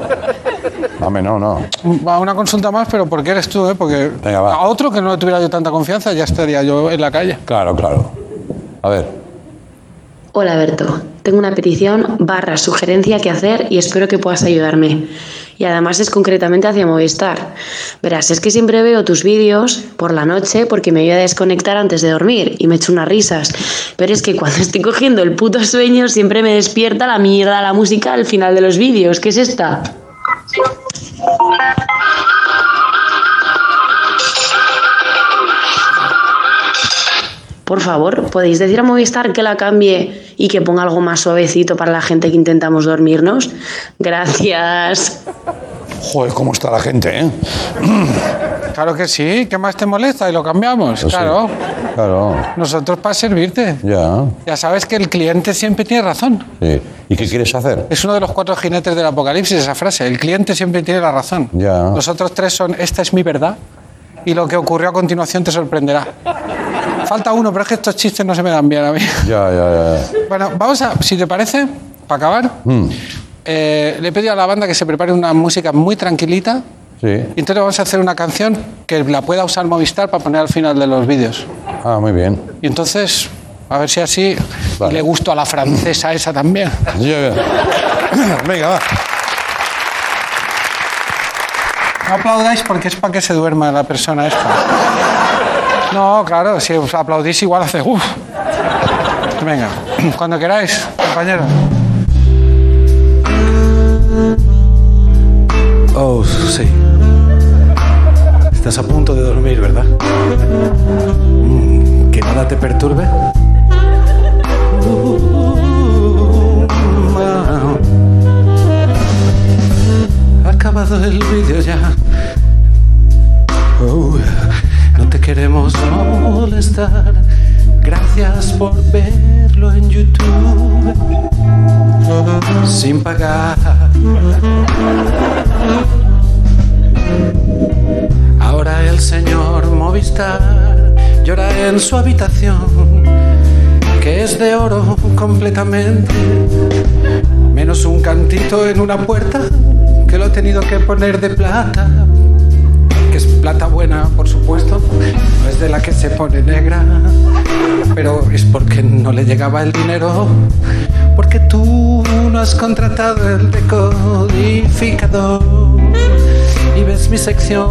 [SPEAKER 2] Hombre, no, no.
[SPEAKER 11] A una consulta más, pero porque eres tú, ¿eh? Porque
[SPEAKER 2] Venga, va.
[SPEAKER 11] a otro que no le tuviera yo tanta confianza ya estaría yo en la calle.
[SPEAKER 2] Claro, claro. A ver.
[SPEAKER 6] Hola Berto,
[SPEAKER 20] tengo una petición barra sugerencia que hacer y espero que puedas ayudarme. Y además es concretamente hacia Movistar. Verás, es que siempre veo tus vídeos por la noche porque me ayuda a desconectar antes de dormir y me echo unas risas. Pero es que cuando estoy cogiendo el puto sueño siempre me despierta la mierda la música al final de los vídeos. ¿Qué es esta? Por favor, ¿podéis decir a Movistar que la cambie y que ponga algo más suavecito para la gente que intentamos dormirnos? Gracias.
[SPEAKER 2] Joder, cómo está la gente, ¿eh? [clears throat]
[SPEAKER 21] Claro que sí, ¿qué más te molesta? Y lo cambiamos,
[SPEAKER 2] Pues sí.
[SPEAKER 21] claro.
[SPEAKER 2] Claro,
[SPEAKER 21] Nosotros para servirte.
[SPEAKER 2] ya.
[SPEAKER 21] Ya sabes que el cliente siempre tiene razón.
[SPEAKER 2] Sí. ¿Y qué quieres hacer?
[SPEAKER 21] Es uno de los cuatro jinetes del apocalipsis esa frase. El cliente siempre tiene la razón.
[SPEAKER 2] Ya.
[SPEAKER 21] Los otros tres son esta es mi verdad y lo que ocurrió a continuación te sorprenderá. Falta uno, pero es que estos chistes no se me dan bien a mí.
[SPEAKER 2] Ya, ya, ya.
[SPEAKER 21] Bueno, vamos a, si te parece, para acabar,
[SPEAKER 2] Mm,
[SPEAKER 21] eh, le he pedido a la banda que se prepare una música muy tranquilita
[SPEAKER 2] sí.
[SPEAKER 21] y entonces vamos a hacer una canción que la pueda usar Movistar para poner al final de los vídeos.
[SPEAKER 2] Ah, muy bien.
[SPEAKER 21] Y entonces, a ver si así y le gusto a la francesa esa también.
[SPEAKER 2] Ya, [coughs] Venga, va.
[SPEAKER 21] No aplaudáis porque es para que se duerma la persona esta. No, claro, si os aplaudís igual hace uff. Venga, cuando queráis, compañero.
[SPEAKER 11] Oh, sí. Estás a punto de dormir, ¿verdad? Mm, Que nada te perturbe. Acabado el vídeo ya. Oh, queremos molestar. Gracias por verlo en YouTube. Sin pagar. Ahora el señor Movistar llora en su habitación, que es de oro completamente, menos un cantito en una puerta que lo he tenido que poner de plata, que es plata buena, por supuesto, no es de la que se pone negra, pero es porque no le llegaba el dinero, porque tú no has contratado el decodificador. Y ves mi sección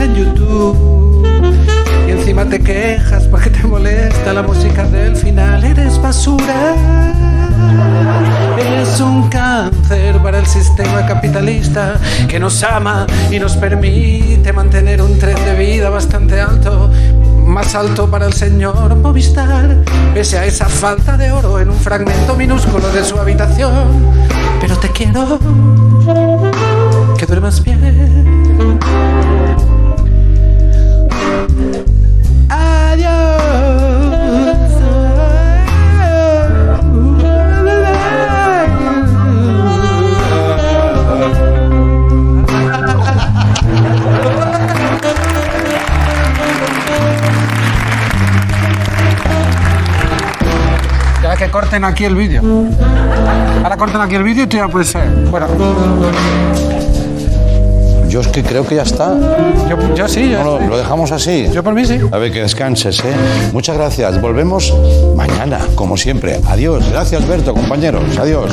[SPEAKER 11] en YouTube. Y encima te quejas porque te molesta la música del final. Eres basura, eres un cáncer para el sistema capitalista que nos ama y nos permite mantener un tren de vida bastante alto. Más alto para el señor Movistar, pese a esa falta de oro en un fragmento minúsculo de su habitación. Pero te quiero que duermas bien.
[SPEAKER 21] Corten aquí el vídeo. Ahora corten aquí el vídeo y tú ya puedes ser. Bueno,
[SPEAKER 2] Yo es que creo que ya está.
[SPEAKER 21] yo, yo sí, yo.
[SPEAKER 2] No, lo, lo dejamos así.
[SPEAKER 21] Yo por mí sí.
[SPEAKER 2] A ver, que descanses, ¿eh? Muchas gracias. Volvemos mañana, como siempre. Adiós. Gracias, Berto, compañeros. Adiós.